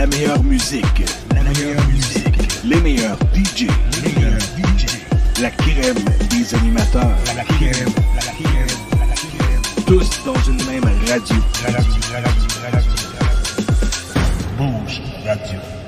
La meilleure musique. La meilleure musique. Les meilleurs DJ. Les meilleurs DJ. La crème des animateurs. La crème. Tous dans une même radio. Bouge Radio.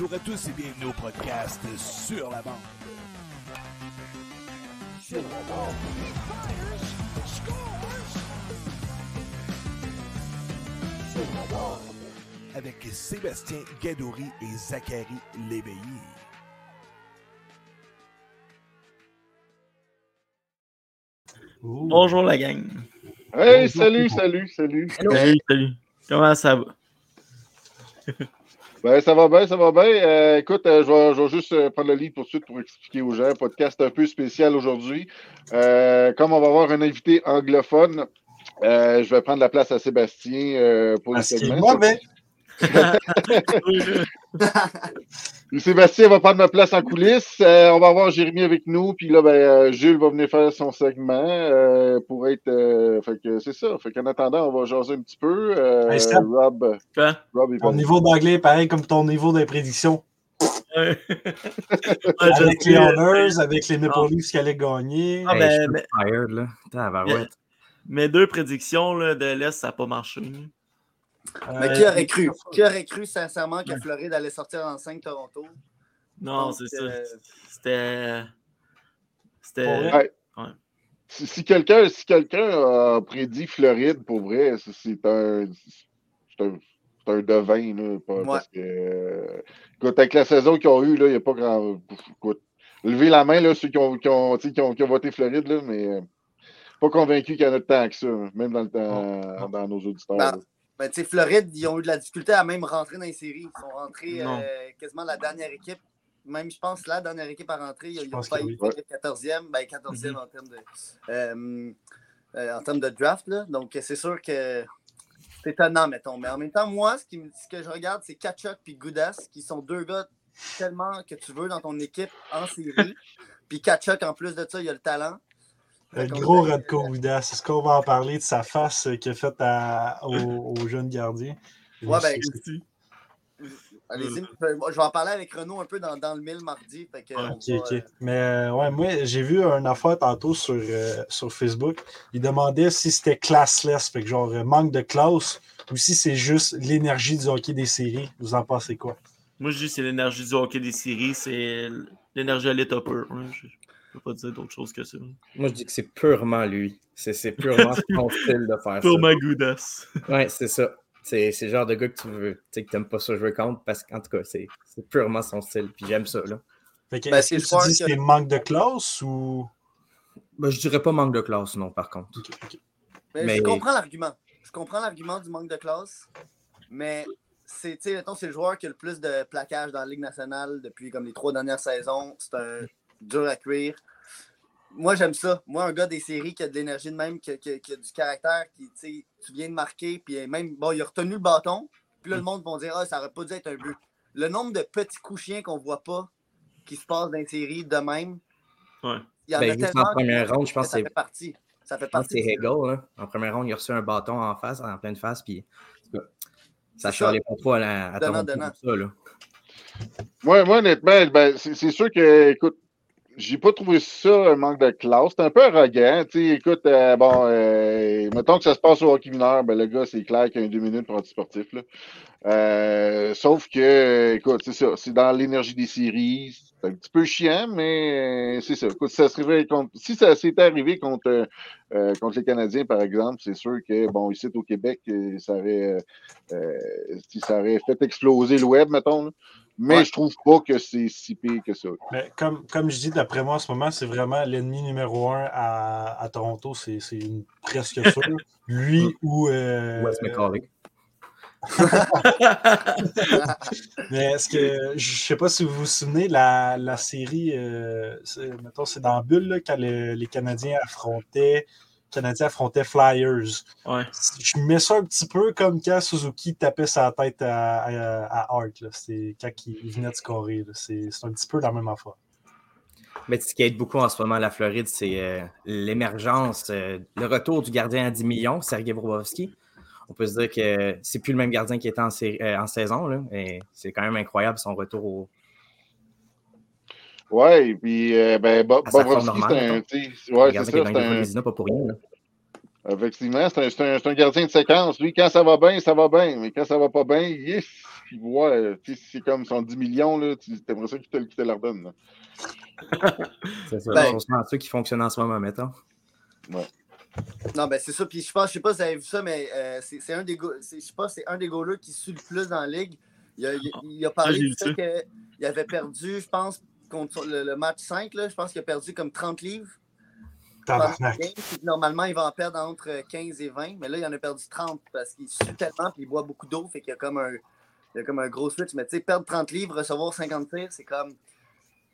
Bonjour à tous et bienvenue au podcast Sur la bande. Sur la bande. Sur la bande. Avec Sébastien Gadouri et Zachary Léveillé. Bonjour la gang. Hey, salut, salut, salut. Salut, salut. Comment ça va? Ben, ça va bien, ça va bien. Euh, écoute, euh, je, vais, je vais juste euh, prendre le lead pour suite pour expliquer aux gens. Podcast un peu spécial aujourd'hui. Euh, comme on va avoir un invité anglophone, euh, je vais prendre la place à Sébastien euh, pour le est segment. mauvais. Sébastien va prendre ma place en coulisses. Euh, on va avoir Jérémy avec nous. Puis là, ben, euh, Jules va venir faire son segment euh, pour être. euh, fait que c'est ça. Fait qu'en attendant, on va jaser un petit peu. Euh, Hey. Rob, Quoi? Rob Ton niveau d'anglais est pareil comme ton niveau des prédictions. Ouais. Avec les Honors, avec les Maple Ah. Leafs qui allaient gagner. Ah, Hey, ben, je suis mais- tired, là. Tabarouette. Mes deux prédictions là, de l'Est, ça n'a pas marché. Mais Euh, qui aurait cru? Qui aurait cru sincèrement que Floride allait sortir en 5 Toronto? Non, c'est ça. euh, C'était. C'était. vrai? Si, si quelqu'un si quelqu'un a prédit Floride, pour vrai, c'est- un, c'est un, c'est un devin. Là, pas- Ouais. parce que, euh, écoute, avec la saison qu'ils ont eue, là, il n'y a pas grand. Écoute, levez la main, là, ceux qui ont, qui ont, tu sais, qui ont, qui ont voté Floride, là, mais pas convaincu qu'il y en a tant que ça, même dans, le temps, dans nos auditeurs. Ben, là. Tu sais, Floride, ils ont eu de la difficulté à même rentrer dans les séries. Ils sont rentrés euh, quasiment la dernière équipe. Même, je pense, la dernière équipe à rentrer, ils, ils ont failli oui. finir 14e. Ben, 14e Mhm. en termes de, euh, euh, en termes de draft. Là. Donc, c'est sûr que c'est étonnant, mettons. Mais en même temps, moi, ce, qui, me- ce que je regarde, c'est Kachuk et Goudas, qui sont deux gars tellement que tu veux dans ton équipe en série. puis Kachuk, en plus de ça, il a le talent. Le gros dirait Radko que- Goudas. Est-ce qu'on va en parler de sa face euh, qu'il a faite à- au, au jeune gardien? Ouais, ben. Allez-y, je vais en parler avec Renaud un peu dans, dans le mille mardi. Fait que, on Ok, va, ok. euh, Mais euh, ouais, moi, j'ai vu une affaire tantôt sur, euh, sur Facebook. Il demandait si c'était classless, fait que genre euh, manque de classe, ou si c'est juste l'énergie du hockey des séries. Vous en pensez quoi? Moi, je dis que c'est l'énergie du hockey des séries, c'est l'énergie à l'état peux pas dire d'autre chose que ça. Moi, je dis que c'est purement lui. C'est c'est purement son style de faire Pour ça. ma goudasse. Ouais, c'est ça. C'est c'est le genre de gars que tu veux, tu sais, que t'aimes pas ça jouer contre parce qu'en tout cas, c'est c'est purement son style. Puis j'aime ça, là. Fait que, Ben, est-ce c'est que tu dis que- c'est manque de classe ou? Ben, je dirais pas manque de classe, non, par contre. Ok, ok. mais Mais- Je comprends l'argument. Je comprends l'argument du manque de classe, mais c'est tu sais, mettons, c'est le joueur qui a le plus de plaquage dans la Ligue nationale depuis comme les trois dernières saisons. C'est un dur à cuire. Moi, j'aime ça. Moi, un gars des séries qui a de l'énergie de même, qui, qui- qui a du caractère, qui, tu sais, tu viens de marquer, puis même, bon, il a retenu le bâton, puis là, le monde va dire, ah, ça aurait pas dû être un but. Le nombre de petits coups chiens qu'on voit pas, qui se passent dans les séries de même, Ouais. il y en Ben, a juste tellement en première ronde, je pense que ça fait c'est- partie. Ça fait partie. c'est Hegel. Là. En première ronde, il a reçu un bâton en face, en pleine face, puis ça chialait pas trop à, la, à Donnant, ça. Là. Moi, moi honnêtement, ben, c'est c'est sûr que, écoute, j'ai pas trouvé ça un manque de classe. C'est un peu arrogant. Tu sais, écoute, euh, bon, euh, mettons que ça se passe au hockey mineur, ben, le gars, c'est clair qu'il a un deux minutes pour anti-sportif. Là. Euh, sauf que, écoute, c'est ça. C'est dans l'énergie des séries. C'est un petit peu chiant, mais euh, c'est ça. Écoute, si ça serait contre, si ça s'était arrivé contre, euh, contre les Canadiens, par exemple, c'est sûr que, bon, ici au Québec, ça aurait, ça aurait fait exploser le web, mettons. Mais Ouais. je trouve pas que c'est si pire que ça. Mais comme, comme je dis, d'après moi, en ce moment, c'est vraiment l'ennemi numéro un à, à Toronto. C'est c'est une- presque sûr. Lui ou. euh, Wes McCauley. Mais est-ce que. Je sais pas si vous vous souvenez, la, la série. euh, c'est- mettons, c'est dans Bulle, là, quand le- les Canadiens affrontaient. Canadiens affrontaient Flyers. Ouais. Je mets ça un petit peu comme quand Suzuki tapait sa tête à, à, à Hart. là. C'est quand il, venait de scorer. là. C'est c'est un petit peu la même affaire. Mais ce qui aide beaucoup en ce moment à la Floride, c'est euh, l'émergence, euh, le retour du gardien à 10 millions, Sergei Bobrovski. On peut se dire que c'est plus le même gardien qui était en, euh, en saison. Là, et c'est quand même incroyable son retour au. Ouais, et puis, euh, ben, Bobrovski, c'est un. le Ouais, c'est ça. C'est un, pas pour rien. là. effectivement, c'est un, c'est un, c'est un gardien de séquence. Lui, quand ça va bien, ça va bien. Mais quand ça va pas bien, yes, il voit. euh, c'est comme son 10 millions, là. Tu aimerais ça qu'il te, qu'il te redonne, là. C'est ça. Ben- sont ceux qui fonctionnent en ce moment, mettons. Non, ben c'est ça. Puis je pense, je sais pas si vous avez vu ça, mais euh, c'est c'est un des je sais pas, c'est un des goalers qui suit le plus dans la ligue. Il a, il, il a Ah, parlé j'ai du fait ça. qu'il avait perdu, je pense, contre le, le match 5, là, je pense qu'il a perdu comme 30 livres. game, normalement, il va en perdre entre 15 et 20, mais là, il en a perdu 30 parce qu'il sue tellement puis il boit beaucoup d'eau, fait qu'il y a comme un, il y a comme un gros switch. Mais tu sais, perdre 30 livres, recevoir 50 tirs, c'est comme.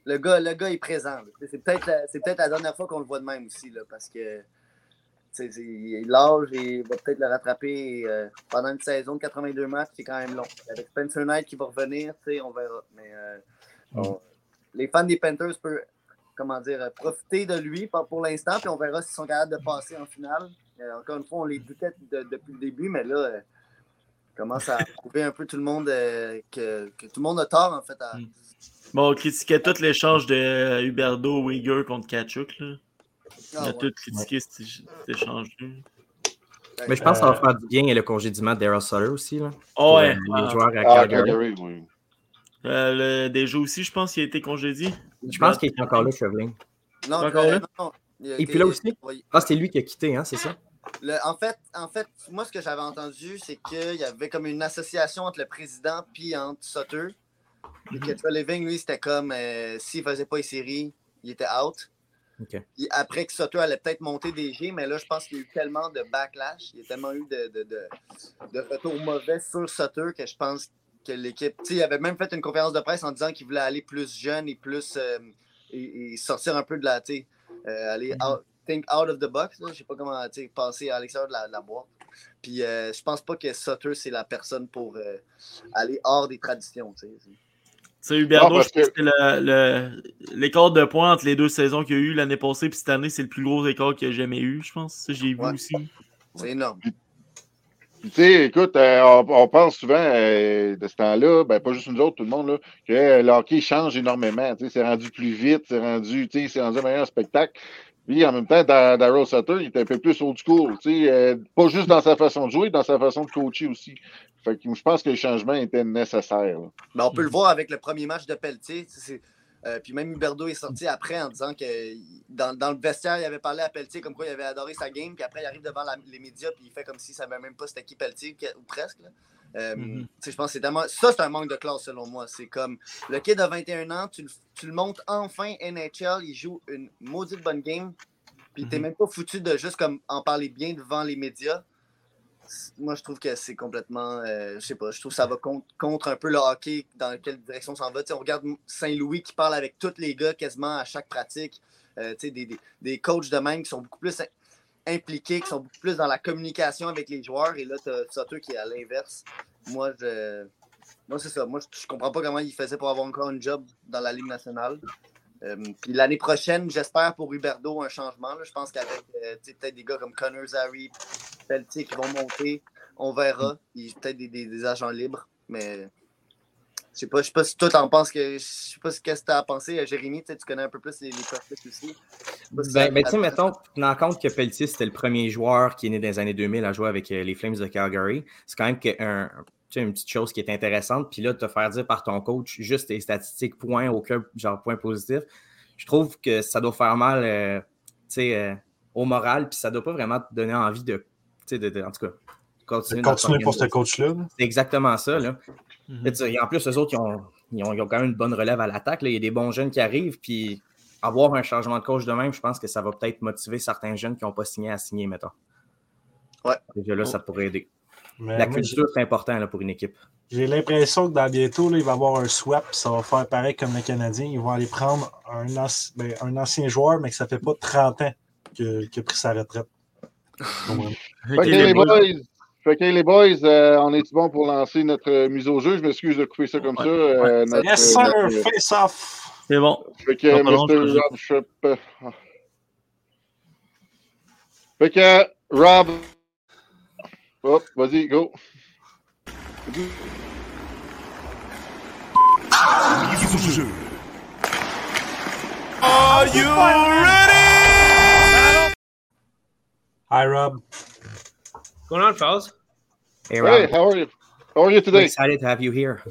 Le gars, le gars est présent. C'est peut-être la, c'est peut-être la dernière fois qu'on le voit de même aussi, là, parce que l'âge et va peut-être le rattraper euh, pendant une saison de 82 matchs, c'est quand même long. Avec Spencer Knight qui va revenir, tu sais, on verra. Mais euh, on- les fans des Panthers peuvent comment dire, euh, profiter de lui pour, l'instant, puis on verra s'ils sont capables de passer en finale. Euh, encore une fois, on les doutait de- depuis le début, mais là, euh, commence à prouver un peu tout le monde euh, que, que tout le monde a tort, en fait. à- Mm. Bon, on critiquait tout l'échange de Huberdo Uyghur contre Kachuk. Là. On Ah, a ouais. tout critiqué cet, cet échange-là. Mais je pense que ça va faire du bien et le congédiement de Daryl Sutter aussi. Là, Oh, ouais. euh, Ah. les joueurs à Ah, Calgary. Calgary, oui. Euh, le Déjà aussi, je pense qu'il a été congédié. Je pense qu'il est encore là, Cheveling. Non, Encore euh, là? non, Et été- puis là aussi? oui. Ah, c'est lui qui a quitté, hein, c'est ça? Le- en, fait, en fait, moi, ce que j'avais entendu, c'est qu'il y avait comme une association entre le président puis entre Sutter. Et que Trey Living, lui, c'était comme euh, s'il faisait pas les séries, il était out. Après que Sutter allait peut-être monter des G, mais là, je pense qu'il y a eu tellement de backlash, il y a tellement eu de, de, de, de retours mauvais sur Sutter que je pense que l'équipe. Tu sais, il avait même fait une conférence de presse en disant qu'il voulait aller plus jeune et plus. euh, et, et sortir un peu de la. Tu sais, euh, aller out, think out of the box. Je sais pas comment tu sais, passer à l'extérieur de la, de la boîte. Puis euh, je pense pas que Sutter, c'est la personne pour euh, aller hors des traditions. tu sais. Tu parce je pense que- que le- le- l'écart de points entre les deux saisons qu'il y a eu l'année passée puis cette année, c'est le plus gros écart qu'il y a jamais eu, je pense. Ça, j'ai vu Ouais. aussi. C'est énorme. Tu sais, écoute, euh, on, pense souvent euh, de ce temps-là, ben, pas juste nous autres, tout le monde, là, que euh, le hockey change énormément. Tu sais, c'est rendu plus vite, c'est rendu, tu sais, c'est rendu un meilleur spectacle. Puis, en même temps, Da- Daryl Sutter, il était un peu plus old school. Tu sais, pas juste dans sa façon de jouer, dans sa façon de coacher aussi. Fait que je pense que le changement était nécessaire. là. Ben, on peut le voir avec le premier match de Pelletier. Euh, puis même Huberdo est sorti après en disant que dans, dans le vestiaire, il avait parlé à Pelletier comme quoi il avait adoré sa game. Puis après, il arrive devant la- les médias puis il fait comme s'il savait même pas c'était qui Pelletier, ou presque. là. Euh, Mhm. Je pense que tellement. Ça, c'est un manque de classe selon moi. C'est comme le kid de 21 ans, tu le, tu le montes enfin NHL, il joue une maudite bonne game. Puis t'es Mhm. même pas foutu de juste comme en parler bien devant les médias. Moi, je trouve que c'est complètement. euh, je sais pas, je trouve que ça va contre, contre un peu le hockey dans quelle direction ça va. On regarde Saint-Louis qui parle avec tous les gars quasiment à chaque pratique. Euh, des, des, des coachs de même qui sont beaucoup plus im- impliqués, qui sont beaucoup plus dans la communication avec les joueurs. Et là, tu as Sutter qui est à l'inverse. Moi, je. Moi, c'est ça. Moi, je, je comprends pas comment il faisait pour avoir encore un job dans la Ligue nationale. Euh, puis l'année prochaine, j'espère pour Huberdo un changement. là. Je pense qu'avec euh, tu peut-être des gars comme Connor Zary, Pelletier qui vont monter, on verra. Il y a peut-être des, des- des agents libres, mais je sais pas, je sais pas si toi t'en penses que. Je sais pas ce que tu as pensé, euh, Jérémy, tu tu connais un peu plus les, les prospects aussi. Si Ben, ça- ben, tu sais, mettons, tenant compte que Pelletier, c'était le premier joueur qui est né dans les années 2000 à jouer avec les Flames de Calgary, c'est quand même un- tu une petite chose qui est intéressante. Puis là, te faire dire par ton coach juste tes statistiques, points, aucun genre point positif, je trouve que ça doit faire mal euh, tu sais, euh, au moral, puis ça doit pas vraiment te donner envie de, tu sais, de, de- en tout cas, continuer. Continuer pour ce coach-là. là. C'est exactement ça. Là. Mhm. Et tu sais, et en plus, eux autres, ils ont, ils ont, ils ont quand même une bonne relève à l'attaque. Il y a des bons jeunes qui arrivent. Puis avoir un changement de coach de même, je pense que ça va peut-être motiver certains jeunes qui n'ont pas signé à signer, mettons. Ouais. Déjà là, ça pourrait aider. Mais La culture, c'est important là, pour une équipe. J'ai l'impression que dans bientôt, là, il va y avoir un swap, ça va faire pareil comme les Canadiens. Ils vont aller prendre un, anci- ben, un ancien joueur, mais que ça fait pas 30 ans que- qu'il a pris sa retraite. Ouais. Les boys. OK, les boys, euh, on est bon pour lancer notre euh, mise au jeu? Je m'excuse de couper ça comme ça. euh, notre- yes, sir! notre- Face off! C'est bon. Fait que Non, Mr. Rob Shep. euh. Fait que Rob. Hop, vas-y, go. Mise au jeu. Hi, Rob. What's going on, fellas? Hey, Hey, Rob, how are you? How are you we're today? excited to have you here.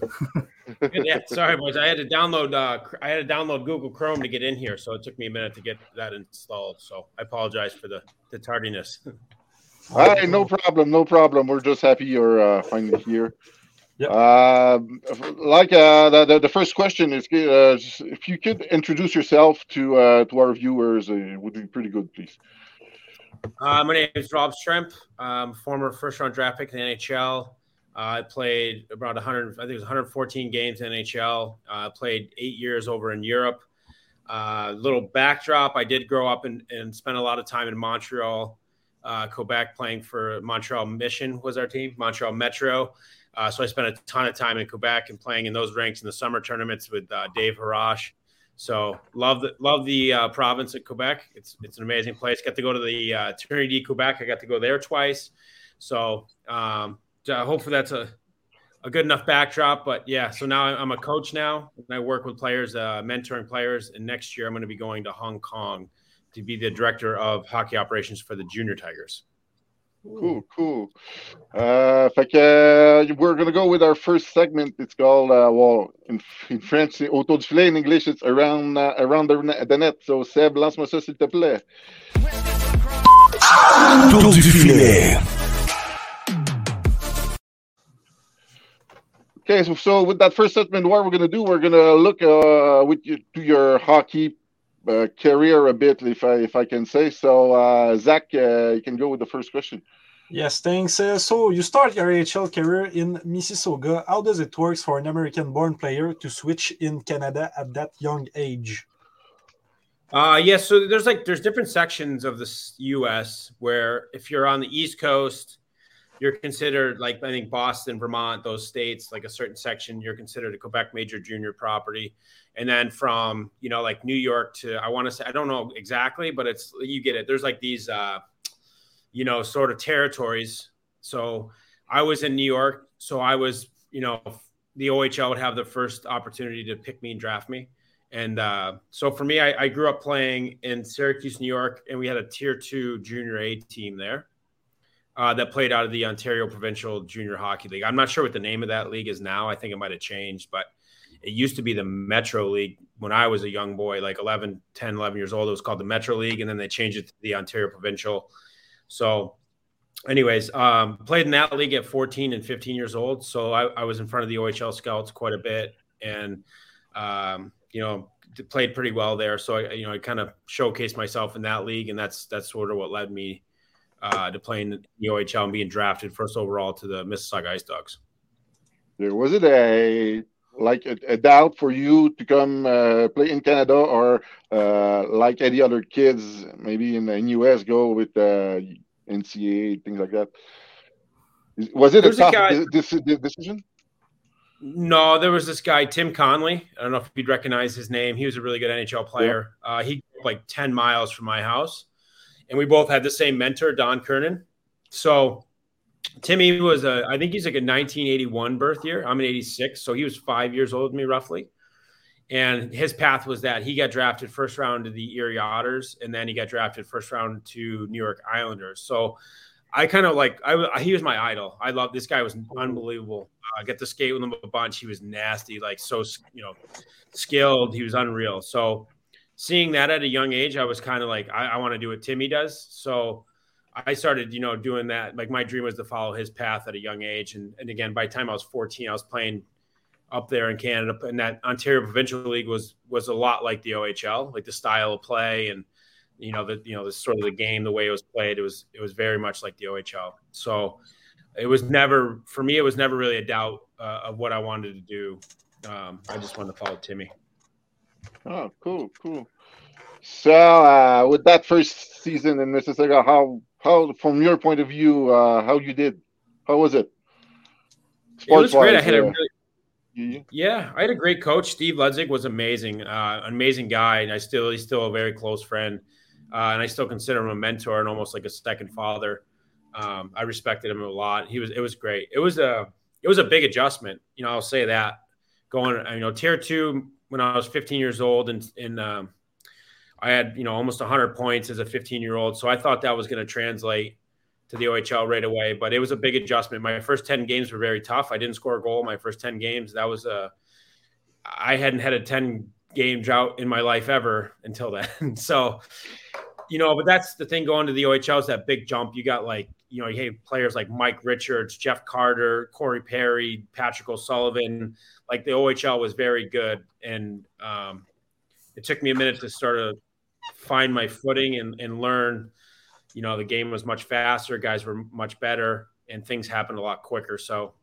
Yeah, sorry, boys. I had to download. Uh, I had to download Google Chrome to get in here, so it took me a minute to get that installed. So I apologize for the the tardiness. Hey, no problem, no problem. We're just happy you're uh, finally here. Yep. Uh, like uh, the, the, the first question is uh, if you could introduce yourself to uh, to our viewers, uh, it would be pretty good, please. Uh, my name is Rob Schremp. I'm former first round draft pick in the NHL. Uh, I played around 100, I think it was 114 games in NHL. Uh, played eight years over in Europe. Uh, little backdrop: I did grow up and, and spend a lot of time in Montreal, uh, Quebec, playing for Montreal Mission was our team, Montreal Metro. Uh, so I spent a ton of time in Quebec and playing in those ranks in the summer tournaments with uh, Dave Harash. So love the love the uh, province of Quebec. It's it's an amazing place. Got to go to the uh, Trinity Quebec. I got to go there twice. So um, hopefully that's a a good enough backdrop. But yeah, so now I'm a coach now, and I work with players, uh, mentoring players. And next year I'm going to be going to Hong Kong to be the director of hockey operations for the Junior Tigers. Cool, cool. Uh, fait que, uh, we're gonna go with our first segment. It's called, uh, well, in, in French, c'est autour du filet. In English, it's around uh, around the, net- the net. So, Seb, lance-moi ça, s'il te plaît. Tour du filet. Okay, so, so with that first segment, what we're gonna do, we're gonna look uh, with you to your hockey uh, career a bit, if I if I can say. So, uh, Zach, uh, you can go with the first question. Yes, thanks. Uh, so you start your AHL career in Mississauga. How does it work for an American-born player to switch in Canada at that young age? Uh, yeah, so there's like there's different sections of the U.S. where if you're on the East Coast, you're considered like I think Boston, Vermont, those states, like a certain section, you're considered a Quebec major junior property. And then from you know like New York to I want to say I don't know exactly, but it's you get it. There's like these uh, you know sort of territories. So I was in New York, so I was you know the OHL would have the first opportunity to pick me and draft me. And uh, so for me, I, I grew up playing in Syracuse, New York, and we had a tier two junior A team there uh, that played out of the Ontario Provincial Junior Hockey League. I'm not sure what the name of that league is now. I think it might have changed, but it used to be the Metro League when I was a young boy, like 11, 10, 11 years old. It was called the Metro League, and then they changed it to the Ontario Provincial. So, anyways, um, played in that league at 14 and 15 years old. So I, I was in front of the OHL scouts quite a bit, and um, you know, played pretty well there. So I, you know, I kind of showcased myself in that league, and that's that's sort of what led me uh, to playing in the OHL and being drafted first overall to the Mississauga Ice Dogs. Was it a like a, a doubt for you to come uh, play in Canada or uh, like any other kids maybe in the US go with uh, NCAA things like that? Was it There's a a tough guy- de- de- decision? No, there was this guy, Tim Connolly. I don't know if you'd recognize his name. He was a really good NHL player. Uh, he grew up like 10 miles from my house. And we both had the same mentor, Don Kernan. So Timmy was a, I think he's like a 1981 birth year. I'm an 86. So he was five years old with me roughly. And his path was that he got drafted first round to the Erie Otters, and then he got drafted first round to New York Islanders. So I kind of like I he was my idol. I love this guy was unbelievable. I uh, get to skate with him a bunch. He was nasty, like so you know skilled. He was unreal. So seeing that at a young age, I was kind of like I, I want to do what Timmy does. So I started you know doing that. Like my dream was to follow his path at a young age. And and again, by the time I was 14, I was playing up there in Canada, and that Ontario Provincial League was was a lot like the OHL, like the style of play and you know the you know the sort of the game, the way it was played. It was it was very much like the OHL. So it was never for me. It was never really a doubt uh, of what I wanted to do. Um, I just wanted to follow Timmy. Oh, cool, cool. So, uh, with that first season in Mississauga, how, how, from your point of view, uh, how you did? How was it? It was great. I had a uh, really Yeah, I had a great coach. Steve Ludzik was amazing, uh, amazing guy, and I still he's still a very close friend, uh, and I still consider him a mentor and almost like a second father. Um, I respected him a lot. He was it was great. It was a it was a big adjustment. You know, I'll say that going you know tier two when I was 15 years old and and um, I had you know almost 100 points as a 15 year old. So I thought that was going to translate to the OHL right away. But it was a big adjustment. My first 10 games were very tough. I didn't score a goal my first 10 games. That was a, I hadn't had a 10 game drought in my life ever until then. so, you know, but that's the thing going to the OHL is that big jump. You got like, you know, you have players like Mike Richards, Jeff Carter, Corey Perry, Patrick O'Sullivan. Like the OHL was very good. And um, it took me a minute to sort of find my footing and, and learn you know the game was much faster guys were much better and things happened a lot quicker so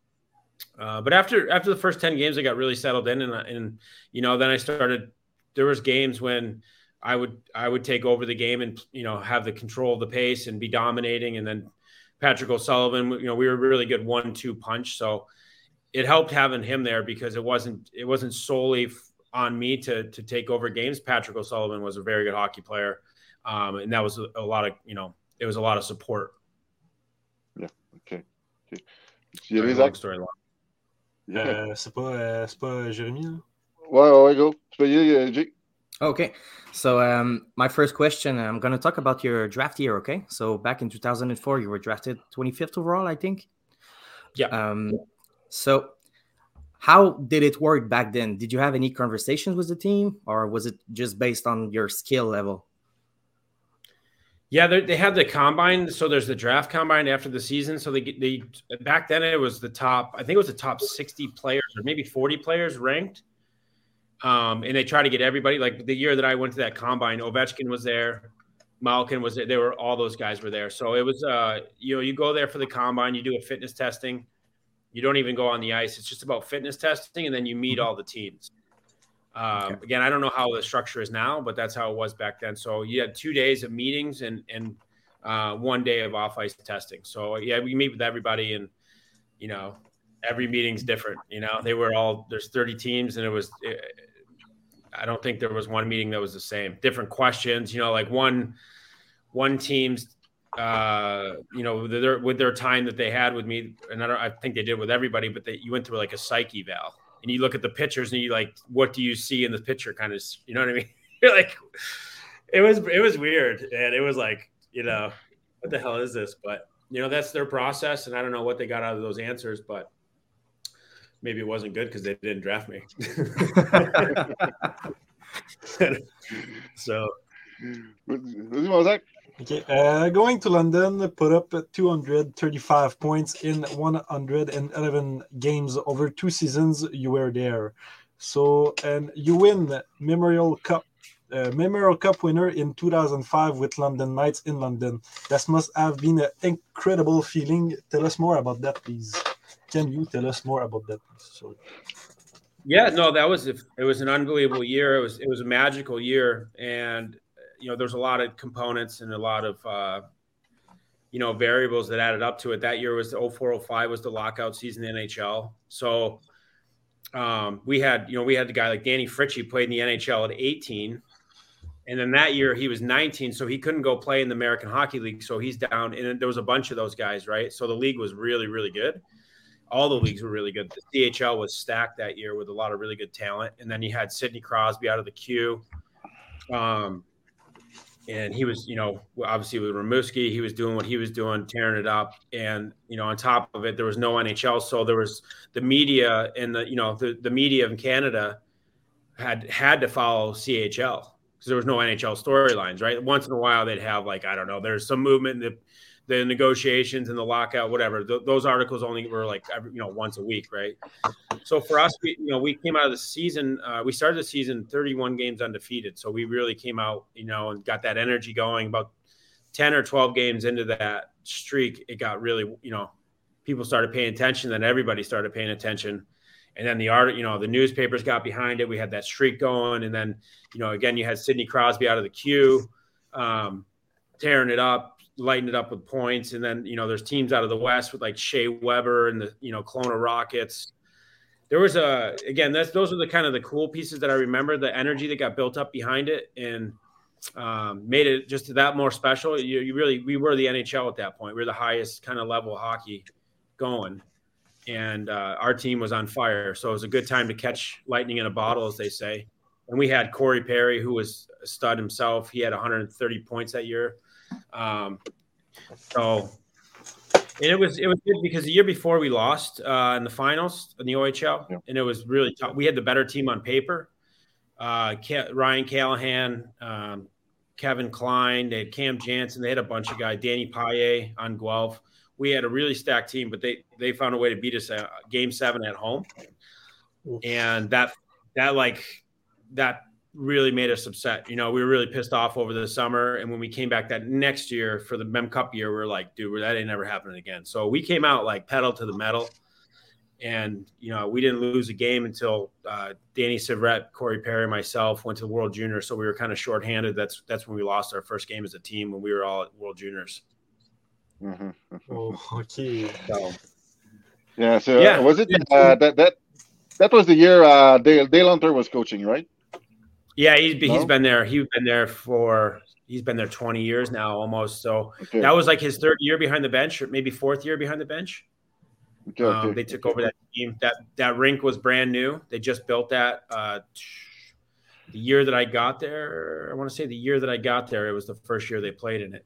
uh, but after after the first 10 games i got really settled in and, and you know then i started there was games when i would i would take over the game and you know have the control of the pace and be dominating and then patrick o'sullivan you know we were really good one two punch so it helped having him there because it wasn't it wasn't solely on me to to take over games patrick o'sullivan was a very good hockey player um, and that was a, a lot of you know it was a lot of support. OK. OK. Tu y Very allais, long story long. Euh, c'est pas, euh, c'est pas Jérémy, là? Ouais, ouais, ouais, go. Tu peux y aller, Jake? Okay, so um, my first question, I'm going to talk about your draft year. Okay, so back in 2004, you were drafted 25th overall, I think. Yeah. Um, so how did it work back then? Did you have any conversations with the team, or was it just based on your skill level? Yeah, they, they had the combine. So there's the draft combine after the season. So they they back then it was the top. I think it was the top 60 players or maybe 40 players ranked. Um, and they try to get everybody. Like the year that I went to that combine, Ovechkin was there, Malkin was there. They were all those guys were there. So it was uh, you know, you go there for the combine, you do a fitness testing. You don't even go on the ice. It's just about fitness testing, and then you meet all the teams. Um, Okay. Again, I don't know how the structure is now, but that's how it was back then. So you had two days of meetings and and uh, one day of off ice testing. So yeah, we meet with everybody, and you know, every meeting's different. You know, they were all there's 30 teams, and it was. It, I don't think there was one meeting that was the same. Different questions. You know, like one one team's uh you know with their with their time that they had with me and i don't i think they did with everybody but they you went through like a psyche eval and you look at the pictures and you like what do you see in the picture kind of you know what i mean you're like it was it was weird and it was like you know what the hell is this but you know that's their process and i don't know what they got out of those answers but maybe it wasn't good because they didn't draft me so Vas-y, mon Okay. Uh, going to London, put up 235 points in 111 games over two seasons. You were there. So, and you win Memorial Cup uh, Memorial Cup winner in 2005 with London Knights in London. That must have been an incredible feeling. Tell us more about that, please. Can you tell us more about that? Sorry. Yeah, no, that was it was an unbelievable year. It was it was a magical year, and you know there's a lot of components and a lot of uh, you know variables that added up to it. That year was the 0405 was the lockout season in NHL. So um, we had you know we had the guy like Danny Fritsche played in the NHL at 18, and then that year he was 19, so he couldn't go play in the American Hockey League. So he's down, and there was a bunch of those guys, right? So the league was really really good all the leagues were really good. The CHL was stacked that year with a lot of really good talent, and then you had Sidney Crosby out of the queue, um, and he was, you know, obviously with Rimouski, he was doing what he was doing, tearing it up, and you know, on top of it, there was no NHL, so there was the media and the, you know, the the media in Canada had had to follow CHL because there was no NHL storylines, right? Once in a while, they'd have like I don't know, there's some movement in the the negotiations and the lockout, whatever. Th- those articles only were like every, you know once a week, right? So for us, we, you know, we came out of the season. Uh, we started the season 31 games undefeated, so we really came out, you know, and got that energy going. About 10 or 12 games into that streak, it got really, you know, people started paying attention. Then everybody started paying attention, and then the art, you know, the newspapers got behind it. We had that streak going, and then, you know, again, you had Sidney Crosby out of the queue. Um, tearing it up lighten it up with points. And then, you know, there's teams out of the West with like Shea Weber and the, you know, Kelowna Rockets. There was a, again, that's, those are the kind of the cool pieces that I remember, the energy that got built up behind it and um, made it just that more special. You, you really, we were the NHL at that point. We were the highest kind of level hockey going. And uh, our team was on fire. So it was a good time to catch lightning in a bottle, as they say. And we had Corey Perry, who was a stud himself. He had 130 points that year. Um, so and it was it was good because the year before we lost uh, in the finals in the OHL, yeah. and it was really tough. We had the better team on paper. Uh, Ryan Callahan, um, Kevin Klein, they had Cam Janssen, they had a bunch of guys. Danny Paille on Guelph. We had a really stacked team, but they they found a way to beat us at Game Seven at home, and that that like that really made us upset. You know, we were really pissed off over the summer. And when we came back that next year for the Mem Cup year, we are like, dude, that ain't never happening again. So we came out like pedal to the metal. And, you know, we didn't lose a game until uh, Danny Syvret, Corey Perry, myself went to the World Junior. So we were kind of shorthanded. That's that's when we lost our first game as a team when we were all at World Juniors. Mm-hmm. Oh, okay. So, yeah. So yeah. was it uh, that that that was the year uh, Dale Dale Hunter was coaching, right? Yeah, he's no? he's been there. He's been there for he's been there 20 years now almost. So okay. that was like his third year behind the bench, or maybe fourth year behind the bench. Okay, um, okay. They took over that team. That that rink was brand new. They just built that. Uh, the year that I got there, I want to say the year that I got there, it was the first year they played in it.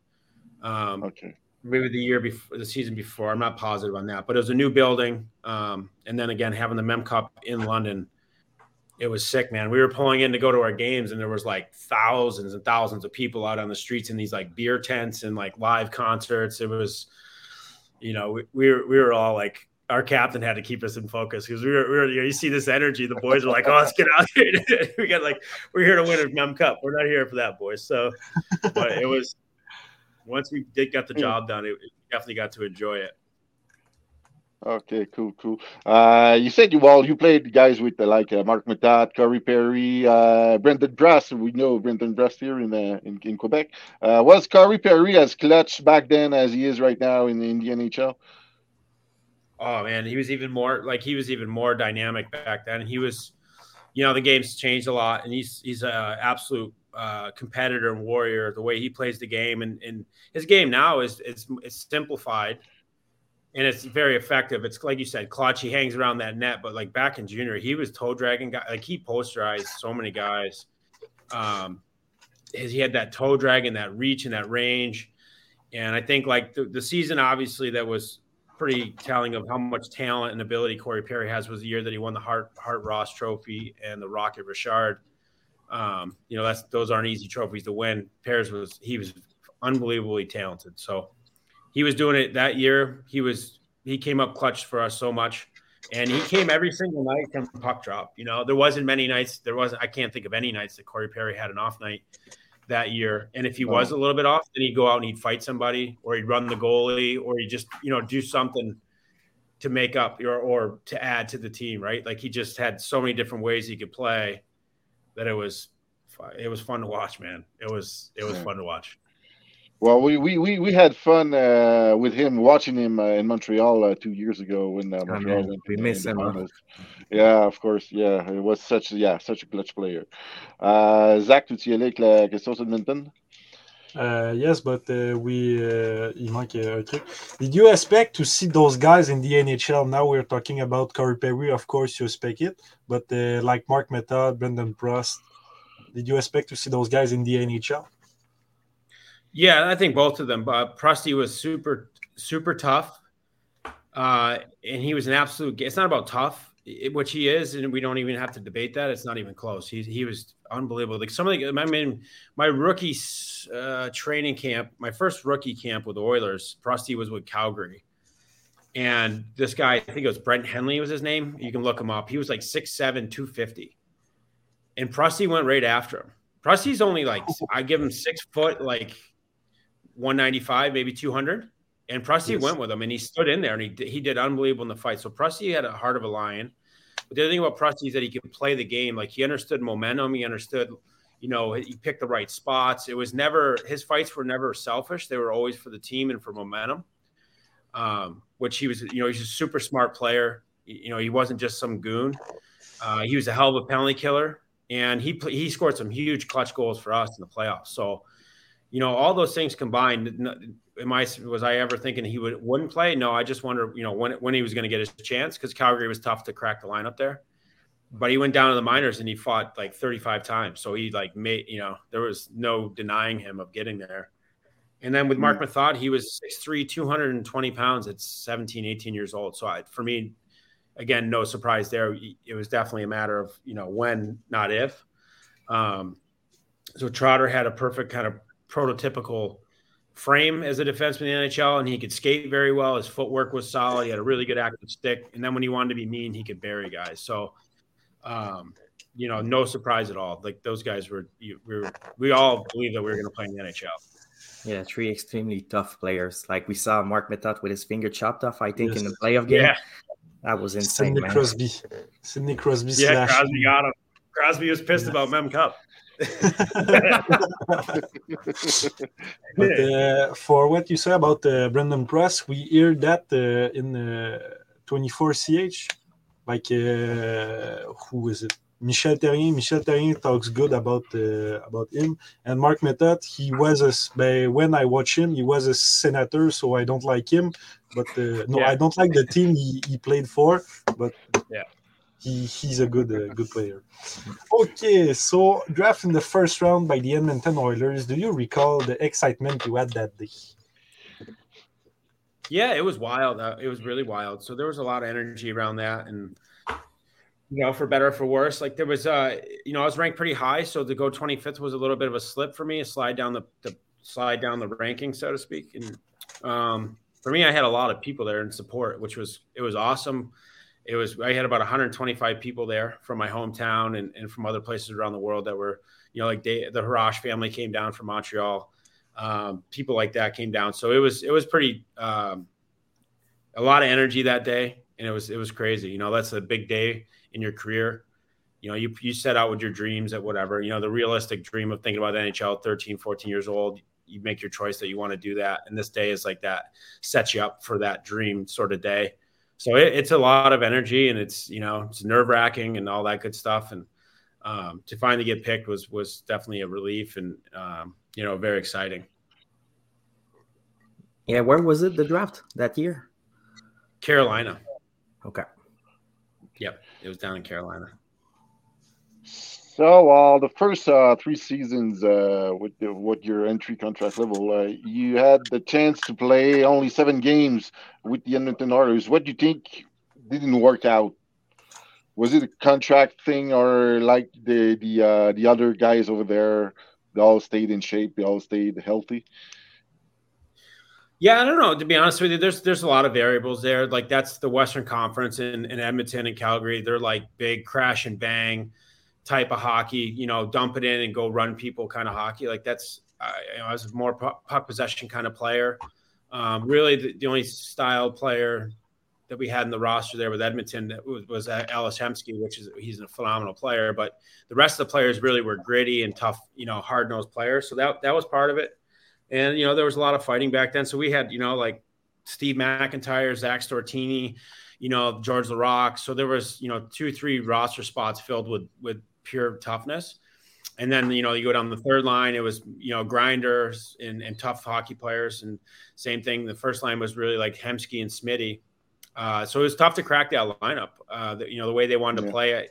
Um, okay. Maybe the year before, the season before. I'm not positive on that, but it was a new building. Um, and then again, having the Mem Cup in London it was sick, man. We were pulling in to go to our games, and there was like thousands and thousands of people out on the streets in these like beer tents and like live concerts. It was, you know, we, we were we were all like, our captain had to keep us in focus because we were, we were you, know, you see this energy. The boys are like, oh, let's get out here. we got like, we're here to win a Mem Cup. We're not here for that, boys. So, but it was once we did get the hmm. job done, it, it definitely got to enjoy it. Okay, cool, cool. Uh, you said you well, you played guys with uh, like uh, Marc Methot, Corey Perry, uh, Brandon Prust. We know Brandon Prust here in uh, in, in Quebec. Uh, was Corey Perry as clutch back then as he is right now in the Indian NHL? Oh man, he was even more like he was even more dynamic back then. He was, you know, the game's changed a lot, and he's he's an absolute uh, competitor and warrior. The way he plays the game, and, and his game now is it's it's simplified and it's very effective. It's like you said, clutch. He hangs around that net, but like back in junior, he was toe dragging guy. Like he posterized so many guys. Um, he had that toe drag and that reach and that range. And I think like the, the season, obviously, that was pretty telling of how much talent and ability Corey Perry has was the year that he won the Hart Hart Ross Trophy and the Rocket Richard. Um, you know, that's those aren't easy trophies to win. Pears was he was unbelievably talented. So he was doing it that year. He was he came up clutch for us so much. and he came every single night from puck drop. You know, there wasn't many nights. There wasn't. I can't think of any nights that Corey Perry had an off night that year. And if he was a little bit off, then he'd go out and he'd fight somebody, or he'd run the goalie, or he'd just you know do something to make up or or to add to the team. Right? Like he just had so many different ways he could play that it was it was fun to watch, man. It was it was fun to watch. Well, we we, we, we had fun uh, with him watching him uh, in Montreal uh, two years ago when uh, Montreal man, went we miss the him, huh? Yeah, of course. Yeah, it was such yeah such a clutch player. Uh, Zach, tu y allais avec la question sur Edmonton? Uh, yes, but uh, we uh, il manque un truc. Did you expect to see those guys in the NHL? Now we're talking about Corey Perry, of course you expect it, but uh, like Marc Methot, Brandon Prust, did you expect to see those guys in the NHL? Yeah, I think both of them. Uh, Prusty was super, super tough, uh, and he was an absolute. It's not about tough, it- which he is, and we don't even have to debate that. It's not even close. He he was unbelievable. Like some of the, I mean, my rookie uh, training camp, my first rookie camp with the Oilers, Prusty was with Calgary, and this guy, I think it was Brent Henley was his name. You can look him up. He was like 6'7", 250. and Prusty went right after him. Prusty's only like I give him six foot, like 195, maybe 200. And Prusty Yes. went with him and he stood in there and he, did- he did unbelievable in the fight. So Prusty had a heart of a lion. But the other thing about Prusty is that he could play the game. Like he understood momentum. He understood, you know, he picked the right spots. It was never, his fights were never selfish. They were always for the team and for momentum, um, which he was, you know, he's a super smart player. You know, he wasn't just some goon. Uh, he was a hell of a penalty killer and he he scored some huge clutch goals for us in the playoffs. So, you know, all those things combined. Am I was I ever thinking he would wouldn't play? No, I just wonder, you know, when when he was going to get his chance because Calgary was tough to crack the lineup there. But he went down to the minors and he fought like 35 times. So he like made, you know, there was no denying him of getting there. And then with Marc Methot, he was 6'3, 220 pounds at 17, 18 years old. So I, for me, again, no surprise there. It was definitely a matter of, you know, when, not if. Um, so Trotter had a perfect kind of prototypical frame as a defenseman in the NHL, and he could skate very well. His footwork was solid. He had a really good active stick. And then when he wanted to be mean, he could bury guys. So, um, you know, no surprise at all. Like those guys were, you- we were, we all believed that we were going to play in the NHL. Yeah, three extremely tough players. Like we saw Marc Methot with his finger chopped off, I think, in the playoff game. Yeah, That was insane, Sidney man. Crosby. Sidney Crosby yeah. slash. Crosby got him. Crosby was pissed about Mem Cup. But uh, for what you say about uh, Brandon Prust, we hear that uh, in uh, 24CH. Like, uh, who is it? Michel Therrien. Michel Therrien talks good about uh, about him. And Marc Methot, he was a when I watch him, he was a senator, so I don't like him. But uh, no, Yeah. I don't like the team he, he played for. But Yeah. He, he's a good uh, good player. Okay, so draft in the first round by the Edmonton Oilers. Do you recall the excitement you had that day? Yeah, it was wild. Uh, it was really wild. So there was a lot of energy around that, and you know, for better or for worse, like there was, uh, you know, I was ranked pretty high, so to go 25th was a little bit of a slip for me, a slide down the, the slide down the ranking, so to speak. And um, for me, I had a lot of people there in support, which was it was awesome. It was I had about 125 people there from my hometown and, and from other places around the world that were, you know, like they, the Harash family came down from Montreal um, people like that came down. So it was it was pretty um, a lot of energy that day, and it was it was crazy. You know, that's a big day in your career. You know, you you set out with your dreams at whatever. You know, the realistic dream of thinking about the NHL, 13, 14 years old. You make your choice that you want to do that, and this day is like that sets you up for that dream sort of day. So it, it's a lot of energy, and it's you know it's nerve wracking and all that good stuff. And um, to finally get picked was was definitely a relief, and um, you know very exciting. Yeah, where was it the draft that year? Carolina. Okay. Yep, it was down in Carolina. So, uh, the first uh, three seasons uh, with the, your entry contract level, uh, you had the chance to play only seven games with the Edmonton Oilers. What do you think didn't work out? Was it a contract thing, or like the the uh, the other guys over there, they all stayed in shape, they all stayed healthy? Yeah, I don't know. To be honest with you, there's there's a lot of variables there. Like that's the Western Conference in, in Edmonton and Calgary. They're like big crash and bang type of hockey. You know, dump it in and go run people kind of hockey. Like that's I, you know, I was a more puck possession kind of player. Um, really, the, the, only style player that we had in the roster there with Edmonton was, was Ales Hemsky, which is he's a phenomenal player. But the rest of the players really were gritty and tough, you know, hard nosed players. So that that was part of it. And you know, there was a lot of fighting back then. So we had, you know, like Steve MacIntyre, Zach Stortini, you know, Georges Laraque. So there was, you know, two, three roster spots filled with with pure toughness. And then, you know, you go down the third line, it was, you know, grinders and, and tough hockey players. And same thing. The first line was really like Hemsky and Smitty. Uh, so it was tough to crack that lineup. Uh, the, you know, the way they wanted yeah. to play it,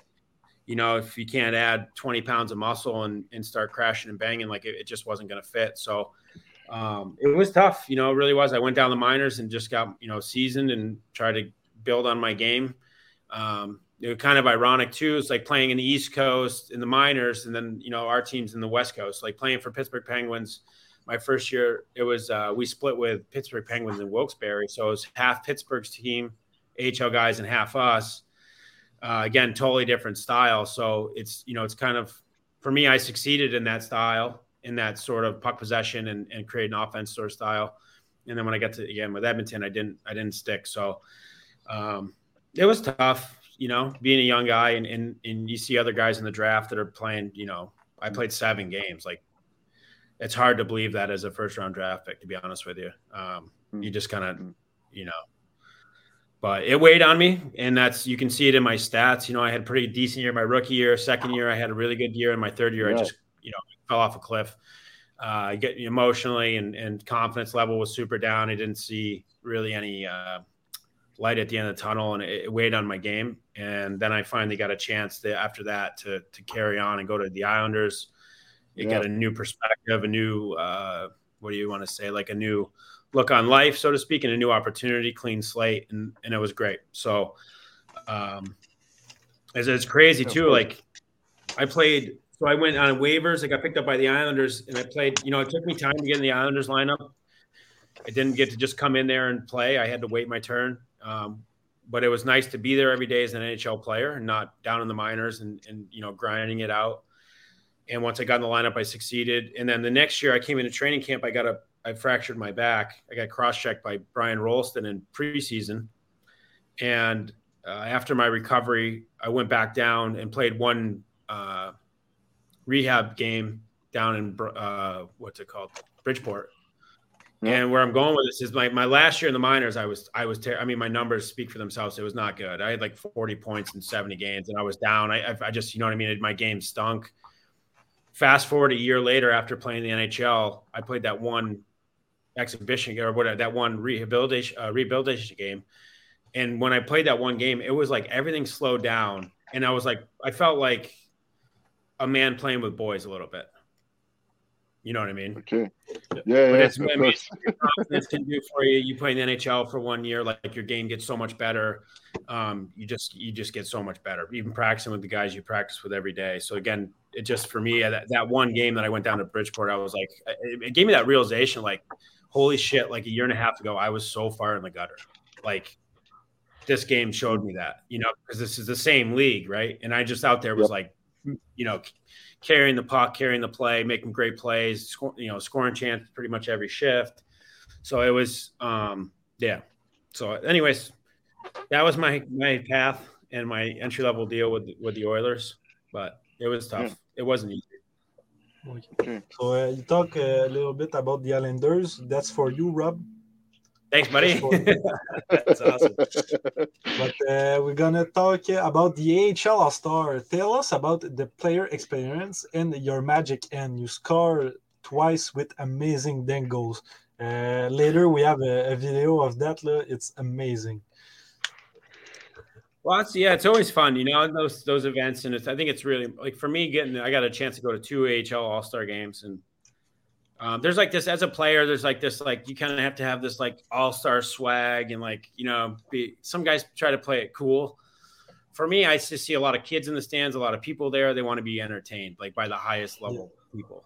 you know, if you can't add 20 pounds of muscle and, and start crashing and banging, like it, it just wasn't going to fit. So um, it was tough, you know, it really was. I went down the minors and just got, you know, seasoned and tried to build on my game. Um, it was kind of ironic too. It's like playing in the East Coast in the minors, and then you know our teams in the West Coast. Like playing for Pittsburgh Penguins, my first year it was uh, we split with Pittsburgh Penguins in Wilkes-Barre, so it was half Pittsburgh's team, AHL guys, and half us. Uh, again, totally different style. So it's you know it's kind of for me, I succeeded in that style, in that sort of puck possession and, and create an offense sort of style. And then when I got to again with Edmonton, I didn't I didn't stick. So um, it was tough you know, being a young guy and, and, and you see other guys in the draft that are playing, you know, I played seven games. Like it's hard to believe that as a first round draft pick, to be honest with you. Um, you just kind of, you know, but it weighed on me. And that's, you can see it in my stats. You know, I had a pretty decent year my rookie year. Second year, I had a really good year. And my third year, yeah. I just, you know, fell off a cliff. Uh, I get emotionally and, and confidence level was super down. I didn't see really any, uh, light at the end of the tunnel and it, weighed on my game. And then I finally got a chance to, after that to, to carry on and go to the Islanders. You yeah. got a new perspective, a new, uh, what do you want to say? Like a new look on life, so to speak, and a new opportunity, clean slate. And, and it was great. So, um, it's, it's crazy too. Like I played, so I went on waivers. I got picked up by the Islanders and I played, you know, it took me time to get in the Islanders lineup. I didn't get to just come in there and play. I had to wait my turn. Um, but it was nice to be there every day as an NHL player and not down in the minors and, and you know grinding it out. And once I got in the lineup, I succeeded. And then the next year, I came into training camp. I got a I fractured my back. I got cross checked by Brian Rolston in preseason. And uh, after my recovery, I went back down and played one uh, rehab game down in uh, what's it called, Bridgeport. And where I'm going with this is my, my last year in the minors, I was I was ter- I mean my numbers speak for themselves. It was not good. I had like 40 points in 70 games, and I was down. I I just you know what I mean. My game stunk. Fast forward a year later, after playing the NHL, I played that one exhibition or whatever that one rehabilitation uh, rehabilitation game. And when I played that one game, it was like everything slowed down, and I was like I felt like a man playing with boys a little bit. You know what I mean? Okay. Yeah, yeah. But it's, I mean, confidence can do for you. You play in the NHL for one year, like your game gets so much better. Um, you just you just get so much better. Even practicing with the guys you practice with every day. So again, it just for me that, that one game that I went down to Bridgeport, I was like, it, it gave me that realization, like, holy shit! Like a year and a half ago, I was so far in the gutter. Like this game showed me that, you know, because this is the same league, right? And I just out there was yep. like, you know, carrying the puck, carrying the play, making great plays, score, you know, scoring chance pretty much every shift. So it was, um, yeah. So, anyways, that was my my path and my entry level deal with with the Oilers, but it was tough. Yeah. It wasn't easy. Okay. So uh, you talk a little bit about the Islanders. That's for you, Rob. Thanks, buddy. That's awesome. But uh, we're gonna talk about the AHL All Star. Tell us about the player experience and your magic. And you score twice with amazing dangles. Uh, later, we have a, a video of that. It's amazing. Well, it's, yeah, it's always fun, you know, those those events, and it's, I think it's really like for me getting. I got a chance to go to two AHL All Star games, and um, there's like this as a player. There's like this like you kind of have to have this like all star swag and like you know be some guys try to play it cool. For me, I just see a lot of kids in the stands, a lot of people there. They want to be entertained like by the highest level yeah. people.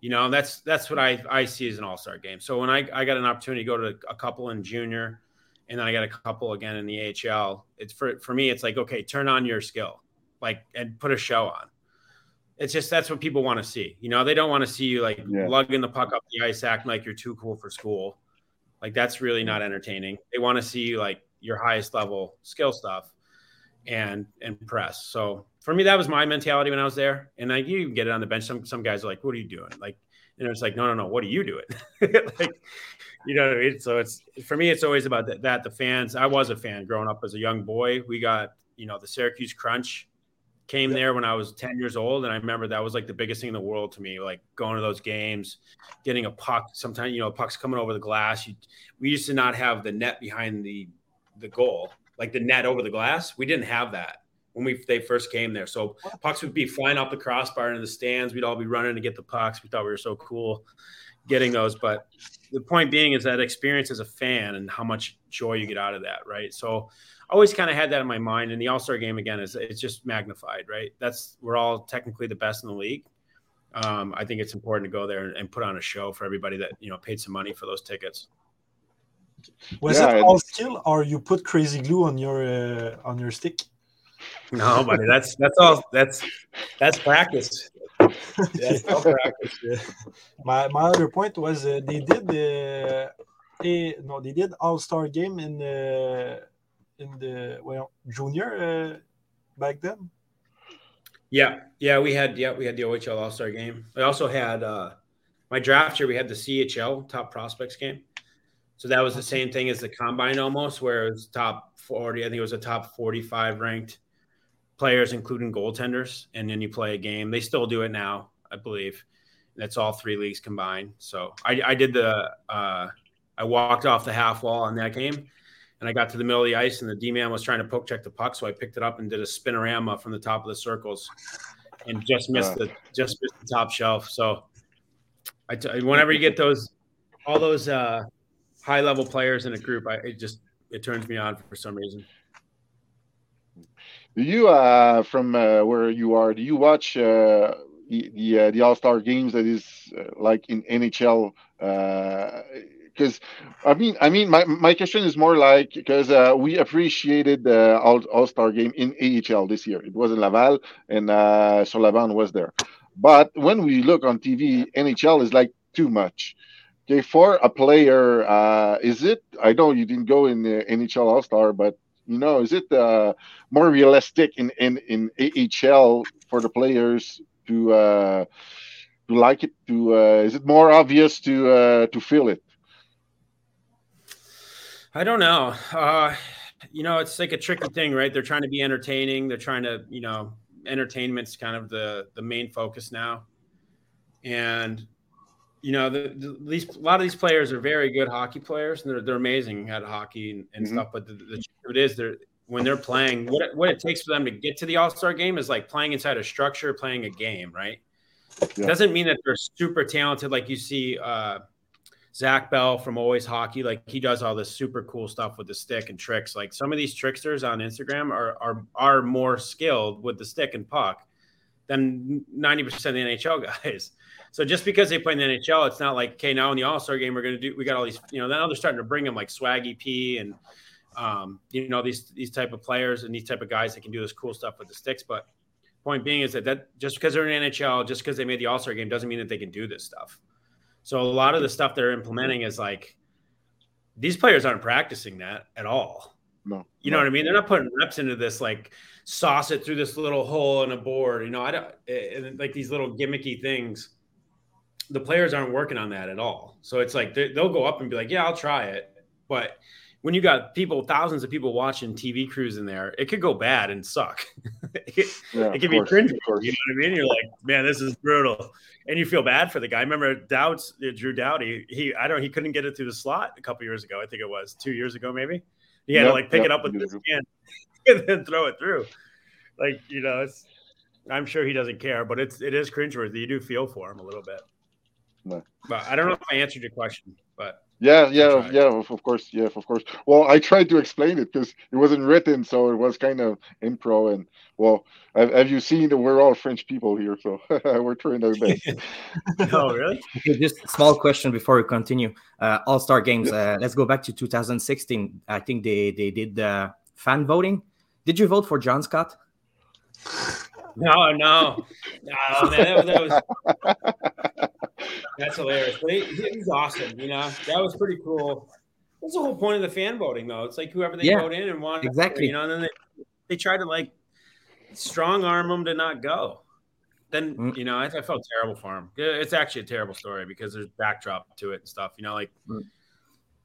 You know, that's that's what I, I see as an all-star game. So when I, I got an opportunity to go to a couple in junior and then I got a couple again in the AHL, it's for for me, it's like, okay, turn on your skill, like and put a show on. It's just that's what people want to see. You know, they don't want to see you like Yeah. lugging the puck up the ice, acting like you're too cool for school. Like that's really not entertaining. They want to see you like your highest level skill stuff and and press. So for me, that was my mentality when I was there. And like you can get it on the bench. Some some guys are like, "What are you doing?" Like, and it's like, "No, no, no. What are you doing?" like, you know what I mean? So it's for me, it's always about that, that. The fans. I was a fan growing up as a young boy. We got you know the Syracuse Crunch came there when I was 10 years old. And I remember that was like the biggest thing in the world to me, like going to those games, getting a puck. Sometimes, you know, puck's coming over the glass. You, we used to not have the net behind the, the goal, like the net over the glass. We didn't have that when we, they first came there. So pucks would be flying off the crossbar into the stands. We'd all be running to get the pucks. We thought we were so cool getting those. But the point being is that experience as a fan and how much joy you get out of that. Right. So, always kind of had that in my mind. And the All Star game again is it's just magnified, right? That's we're all technically the best in the league. Um, I think it's important to go there and, and, put on a show for everybody that you know paid some money for those tickets. Was Yeah, it all skill, or you put crazy glue on your uh, on your stick? No, buddy, that's that's all that's that's practice. That's all practice. My my other point was uh, they did uh, a no they did All Star game in the in the well junior uh, back then. Yeah, yeah, we had yeah we had the OHL All Star game. I also had uh, my draft year. We had the CHL Top Prospects game. So that was the same thing as the combine almost, where it was top forty. I think it was a top forty-five ranked players, including goaltenders, and then you play a game. They still do it now, I believe. That's all three leagues combined. So I, I did the uh, I walked off the half wall on that game, and I got to the middle of the ice, and the D man was trying to poke check the puck, so I picked it up and did a spinorama from the top of the circles, and just missed the just missed the top shelf. So I t- whenever you get those all those uh, high level players in a group, I it just it turns me on for some reason. Do you, uh, from uh, where you are, do you watch uh, the the, uh, the All Star games that is uh, like in NHL? Because I mean, I mean, my, my question is more like because uh, we appreciated the All All Star game in AHL this year. It was in Laval, and uh, Solavan was there. But when we look on TV, NHL is like too much. Okay, for a player, uh, is it? I know you didn't go in the NHL All Star, but you know, is it uh, more realistic in, in, in AHL for the players to uh, to like it? To uh, is it more obvious to uh, to feel it? I don't know. Uh, you know, it's like a tricky thing, right? They're trying to be entertaining. They're trying to, you know, entertainment's kind of the the main focus now, and you know, the, the, these a lot of these players are very good hockey players, and they're they're amazing at hockey and, and Mhm. stuff. But the, the it is, they're when they're playing, what it, what it takes for them to get to the All Star game is like playing inside a structure, playing a game, right? Yeah. Doesn't mean that they're super talented, like you see uh, Zach Bell from Always Hockey. Like he does all this super cool stuff with the stick and tricks. Like some of these tricksters on Instagram are are are more skilled with the stick and puck than ninety percent of the NHL guys. So just because they play in the NHL, it's not like okay now in the All Star game we're gonna do. We got all these, you know. Now they're starting to bring them like Swaggy P and um, you know these these type of players and these type of guys that can do this cool stuff with the sticks. But point being is that that just because they're in NHL, just because they made the All Star game, doesn't mean that they can do this stuff. So a lot of the stuff they're implementing is like these players aren't practicing that at all. No, You know what I mean? They're not putting reps into this like sauce it through this little hole in a board. You know, I don't eh, and like these little gimmicky things. The players aren't working on that at all. So it's like they- they'll go up and be like, "Yeah, I'll try it," but when you got people, thousands of people watching TV crews in there, it could go bad and suck. it Yeah, it can be course, cringy. of course. You know what I mean? You're like, man, this is brutal, and you feel bad for the guy. I remember Dowds, uh, Drew Doughty. He, I don't, he couldn't get it through the slot a couple years ago. I think it was two years ago, maybe. He had to like pick yep, it up with his hand and then throw it through. Like you know, it's. I'm sure he doesn't care, but it's it is cringeworthy. You do feel for him a little bit. No. But I don't know if I answered your question, but Yeah, yeah, yeah, of, of course, yeah, of course. Well, I tried to explain it because it wasn't written, so it was kind of impro. And well, have, have you seen that we're all French people here, so we're trying our best. oh, really? Okay, just a small question before we continue. Uh, All Star Games. Uh, let's go back to 2016. I think they they did uh, fan voting. Did you vote for John Scott? No, no, no. That, that was that's hilarious. But he, he's awesome. You know, that was pretty cool. That's the whole point of the fan voting, though. It's like whoever they Yeah, vote in and want exactly. You know, and then they, they try to like strong arm them to not go. Then Mm. you know, I, I felt terrible for him. It's actually a terrible story because there's backdrop to it and stuff. You know, like Mm.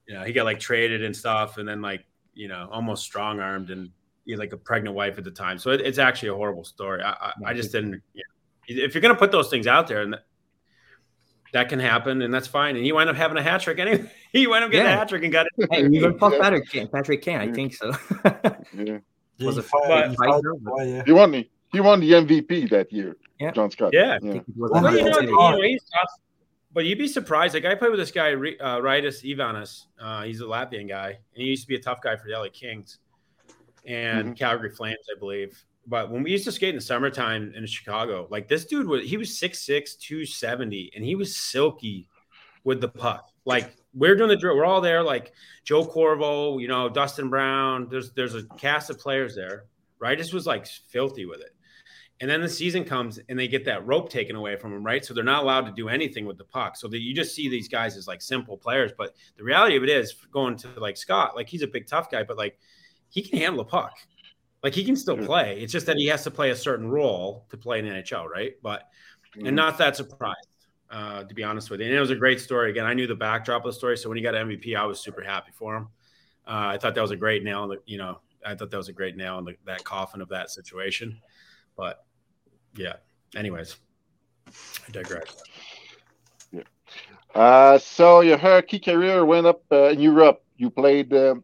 you know, he got like traded and stuff, and then like you know, almost strong armed and he had like a pregnant wife at the time. So it, it's actually a horrible story. I, I, I just didn't. You know, if you're gonna put those things out there, and that, that can happen, and that's fine. And he wind up having a hat trick anyway. he wind up getting Yeah. a hat trick and got it. Hey, even Paul Yeah. Patrick can. Patrick can. I think so. yeah. Was Il it but- il but- yeah. He won the he won the MVP that year. Yeah. John Scott. Yeah. I think it was Well, Well, you know, Atlantic you City. know, he's tough. But you'd be surprised. Like I played with this guy, Ri- uh, Raitis Ivanans. Uh, he's a Latvian guy, and he used to be a tough guy for the LA Kings and Calgary Flames, I believe. But when we used to skate in the summertime in Chicago, like this dude was he was 6'6", 270, and he was silky with the puck. Like we're doing the drill, we're all there. Like Joe Corvo, you know, Dustin Brown. There's there's a cast of players there. Raitis was like filthy with it. And then the season comes and they get that rope taken away from them, right? So they're not allowed to do anything with the puck. So that you just see these guys as like simple players. But the reality of it is going to like Scott, like he's a big tough guy, but like he can handle a puck. Like he can still Mhm. play. It's just that he has to play a certain role to play in NHL, right? But Mhm. and not that surprised, uh, to be honest with you. And it was a great story. Again, I knew the backdrop of the story. So when he got MVP, I was super happy for him. Uh, I thought that was a great nail in the, you know, I thought that was a great nail in the, that coffin of that situation. But yeah, anyways, I digress. Yeah. Uh, so your hockey career went up uh, in Europe. You played uh,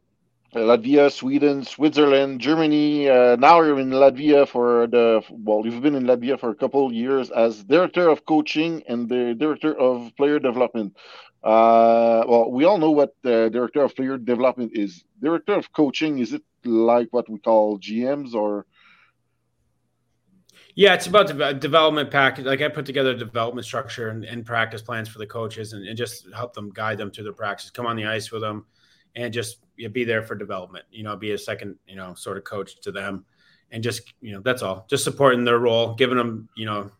Latvia, Sweden, Switzerland, Germany. Uh, now you're in Latvia for the well. You've been in Latvia for a couple years as director of coaching and the director of player development. Uh, well, we all know what director of player development is. Director of coaching is it like what we call GMs or? Yeah, it's about de- development package. Like I put together a development structure and, and practice plans for the coaches and, and just help them guide them through the practice, come on the ice with them and just be there for development, you know, be a second, you know, sort of coach to them. And just, you know, that's all. Just supporting their role, giving them, you know,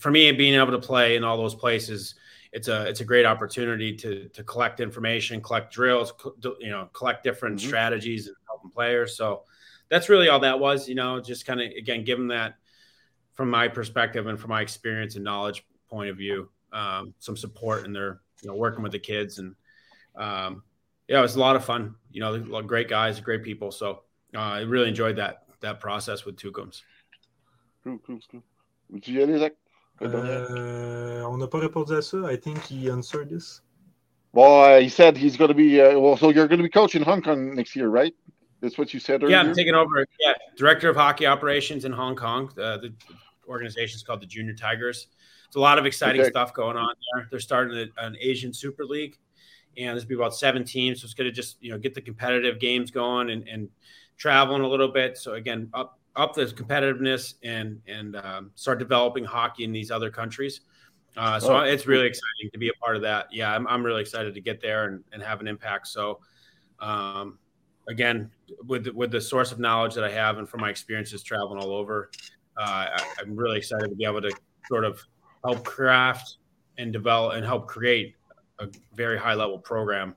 for me being able to play in all those places, it's a it's a great opportunity to to collect information, collect drills, co- you know, collect different Mhm. strategies and helping players. So that's really all that was, you know, just kind of again give them that from my perspective and from my experience and knowledge point of view, um, some support in their you know working with the kids and um, yeah, it was a lot of fun. You know, great guys, great people. So uh, I really enjoyed that that process with Tukums. Cool, cool, cool. Tu y aller, Zach? Euh, on n'a pas répondu à ça. I think he answered this. Well, uh, he said he's going to be. Uh, well, so you're going to be coaching Hong Kong next year, right? That's what you said earlier. Yeah, I'm taking over. Yeah, director of hockey operations in Hong Kong. Uh, the organization is called the Junior Tigers. It's a lot of exciting Okay. stuff going on there. They're starting a- an Asian Super League, and there's be about seven teams. So it's going to just you know get the competitive games going and, and traveling a little bit. So again, up up the competitiveness and and um, start developing hockey in these other countries. Uh, so Oh, it's really exciting to be a part of that. Yeah, I'm, I'm really excited to get there and, and have an impact. So, um, again, with the, with the source of knowledge that I have and from my experiences traveling all over, uh, I, I'm really excited to be able to sort of help craft and develop and help create a very high level program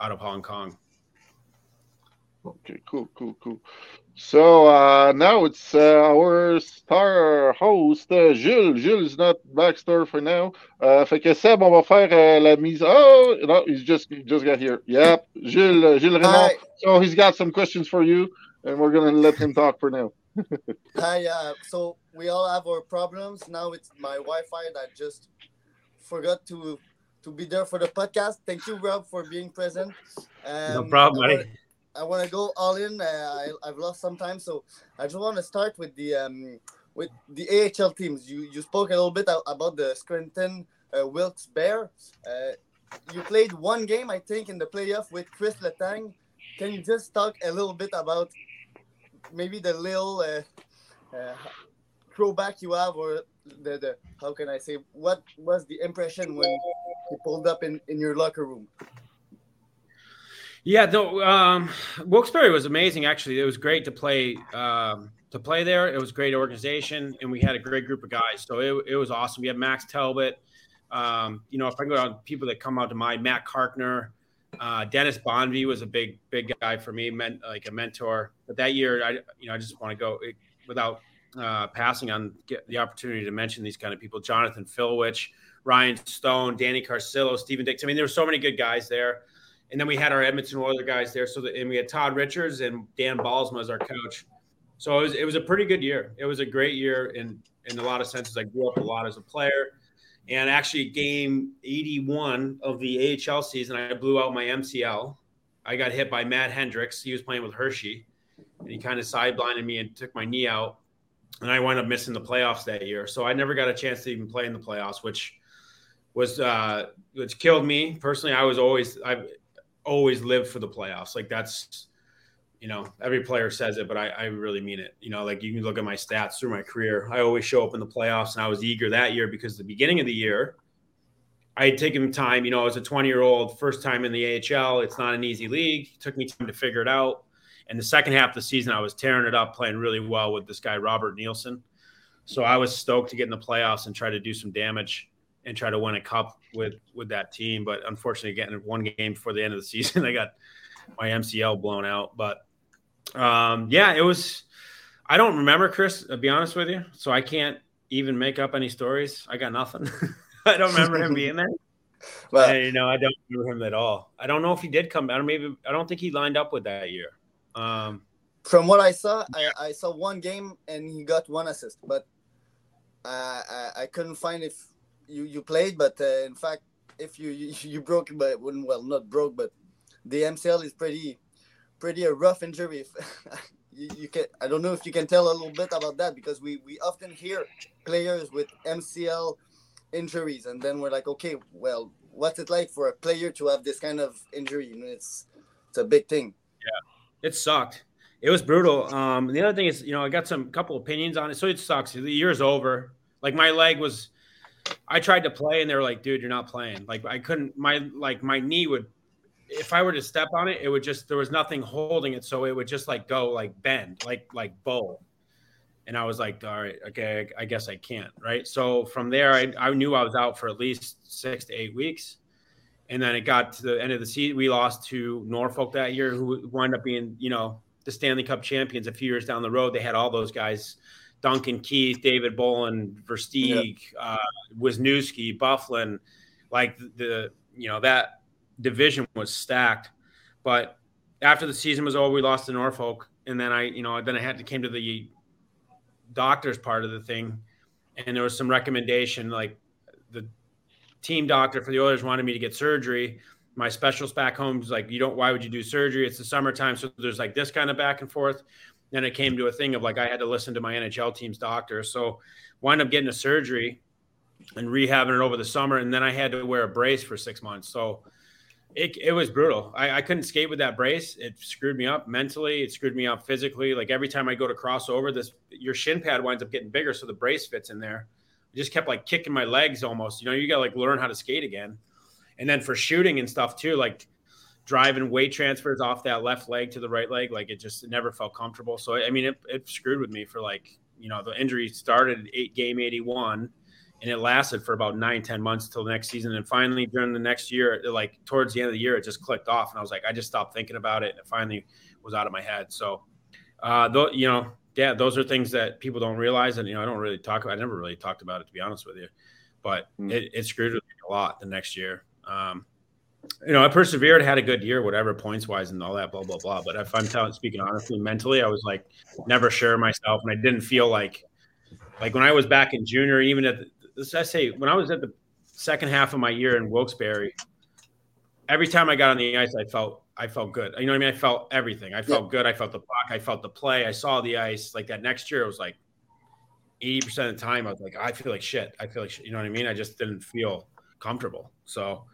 out of Hong Kong. Okay, cool, cool, cool. So uh, now it's uh, our star host, uh, Jules. Jules is not backstar for now. Uh, fait que Seb, on va faire uh, la mise. Oh, no, he's just he just got here. Yep, Jules, uh, Jules Raymond. So he's got some questions for you, and we're gonna let him talk for now. hi. Uh, so we all have our problems. Now it's my Wi-Fi that just forgot to to be there for the podcast. Thank you, Rob, for being present. Um, no problem, I buddy. wanna- I want to go all in. Uh, I, I've lost some time, so I just want to start with the um, with the AHL teams. You you spoke a little bit about the Scranton uh, Wilkes-Barre. Uh, you played one game, I think, in the playoff with Chris Letang. Can you just talk a little bit about maybe the little uh, uh, throwback you have, or the, the how can I say what was the impression when he pulled up in, in your locker room? Yeah, no, um, Wilkes-Barre was amazing. Actually, it was great to play um, to play there. It was great organization, and we had a great group of guys. So it, it was awesome. We had Max Talbot. Um, you know, if I go on people that come out to mind, Matt Carkner, uh, Dennis Bonvie was a big, big guy for me, meant like a mentor. But that year, I, you know, I just want to go without uh, passing on the opportunity to mention these kind of people: Jonathan Filewich, Ryan Stone, Danny Carcillo, Stephen Dix. I mean, there were so many good guys there. And then we had our Edmonton Oilers guys there. So, that, and we had Todd Richards and Dan Bylsma as our coach. So it was, it was a pretty good year. It was a great year in in a lot of senses. I grew up a lot as a player. And actually, game 81 of the AHL season, I blew out my MCL. I got hit by Matt Hendricks. He was playing with Hershey, and he kind of sideblinded me and took my knee out. And I wound up missing the playoffs that year. So I never got a chance to even play in the playoffs, which was uh, which killed me personally. I was always I've always lived for the playoffs. Like that's you know, every player says it, but I, I, really mean it. You know, like you can look at my stats through my career. I always show up in the playoffs, and I was eager that year because the beginning of the year, I had taken time. You know, I was a 20 year old, first time in the AHL. It's not an easy league. It took me time to figure it out. And the second half of the season, I was tearing it up, playing really well with this guy Robert Nielsen. So I was stoked to get in the playoffs and try to do some damage and try to win a cup with with that team. But unfortunately, getting one game before the end of the season, I got my MCL blown out. But um, yeah, it was. I don't remember Chris. To be honest with you, so I can't even make up any stories. I got nothing. I don't remember him being there. Well, and, you know, I don't remember him at all. I don't know if he did come. I don't maybe. I don't think he lined up with that year. Um, From what I saw, I, I saw one game and he got one assist, but uh, I, I couldn't find if you you played. But uh, in fact, if you, you you broke, but well, not broke, but the MCL is pretty pretty a rough injury. you, you, can I don't know if you can tell a little bit about that because we we often hear players with MCL injuries and then we're like, okay, well, what's it like for a player to have this kind of injury? You know, it's it's a big thing. Yeah, it sucked. It was brutal. Um, the other thing is, you know, I got some couple opinions on it. So it sucks. The year's over. Like my leg was, I tried to play and they were like, dude, you're not playing. Like I couldn't. My like my knee would if I were to step on it, it would just there was nothing holding it, so it would just like go like bend, like like bow. And I was like, all right, okay, I, guess I can't, right? So from there, I, I knew I was out for at least six to eight weeks. And then it got to the end of the season. We lost to Norfolk that year, who wound up being, you know, the Stanley Cup champions a few years down the road. They had all those guys Duncan Keith, David Bolland, Versteeg, yep. uh, Wisniewski, Byfuglien. like the, you know, that division was stacked. But after the season was over, we lost to Norfolk, and then I, you know, then I had to came to the doctor's part of the thing, and there was some recommendation like team doctor for the Oilers wanted me to get surgery. My specialist back home was like, "You don't. Why would you do surgery? It's the summertime, so there's like this kind of back and forth." Then it came to a thing of like I had to listen to my NHL team's doctor, so wind up getting a surgery and rehabbing it over the summer, and then I had to wear a brace for six months. So it, it was brutal. I, I couldn't skate with that brace. It screwed me up mentally. It screwed me up physically. Like every time I go to cross over, this your shin pad winds up getting bigger, so the brace fits in there. Just kept like kicking my legs almost. You know, you got to like learn how to skate again. And then for shooting and stuff too, like driving weight transfers off that left leg to the right leg, like it just never felt comfortable. So I mean, it, it screwed with me for like you know the injury started eight game eighty one and it lasted for about nine, ten months till the next season. And finally, during the next year, like towards the end of the year, it just clicked off, and I was like, I just stopped thinking about it, and it finally was out of my head. So, uh, th- you know, yeah, those are things that people don't realize, and you know, I don't really talk about. I never really talked about it to be honest with you, but mm. it, it, screwed with me a lot the next year. Um, you know, I persevered, had a good year, whatever points wise and all that, blah blah blah. But if I'm telling, speaking honestly, mentally, I was like never sure myself, and I didn't feel like like when I was back in junior, even at the, I say when I was at the second half of my year in Wilkes-Barre, every time I got on the ice, I felt I felt good. You know what I mean? I felt everything. I felt yeah. good. I felt the puck. I felt the play. I saw the ice. Like that next year, it was like eighty percent of the time, I was like, I feel like shit. I feel like shit. You know what I mean? I just didn't feel comfortable. So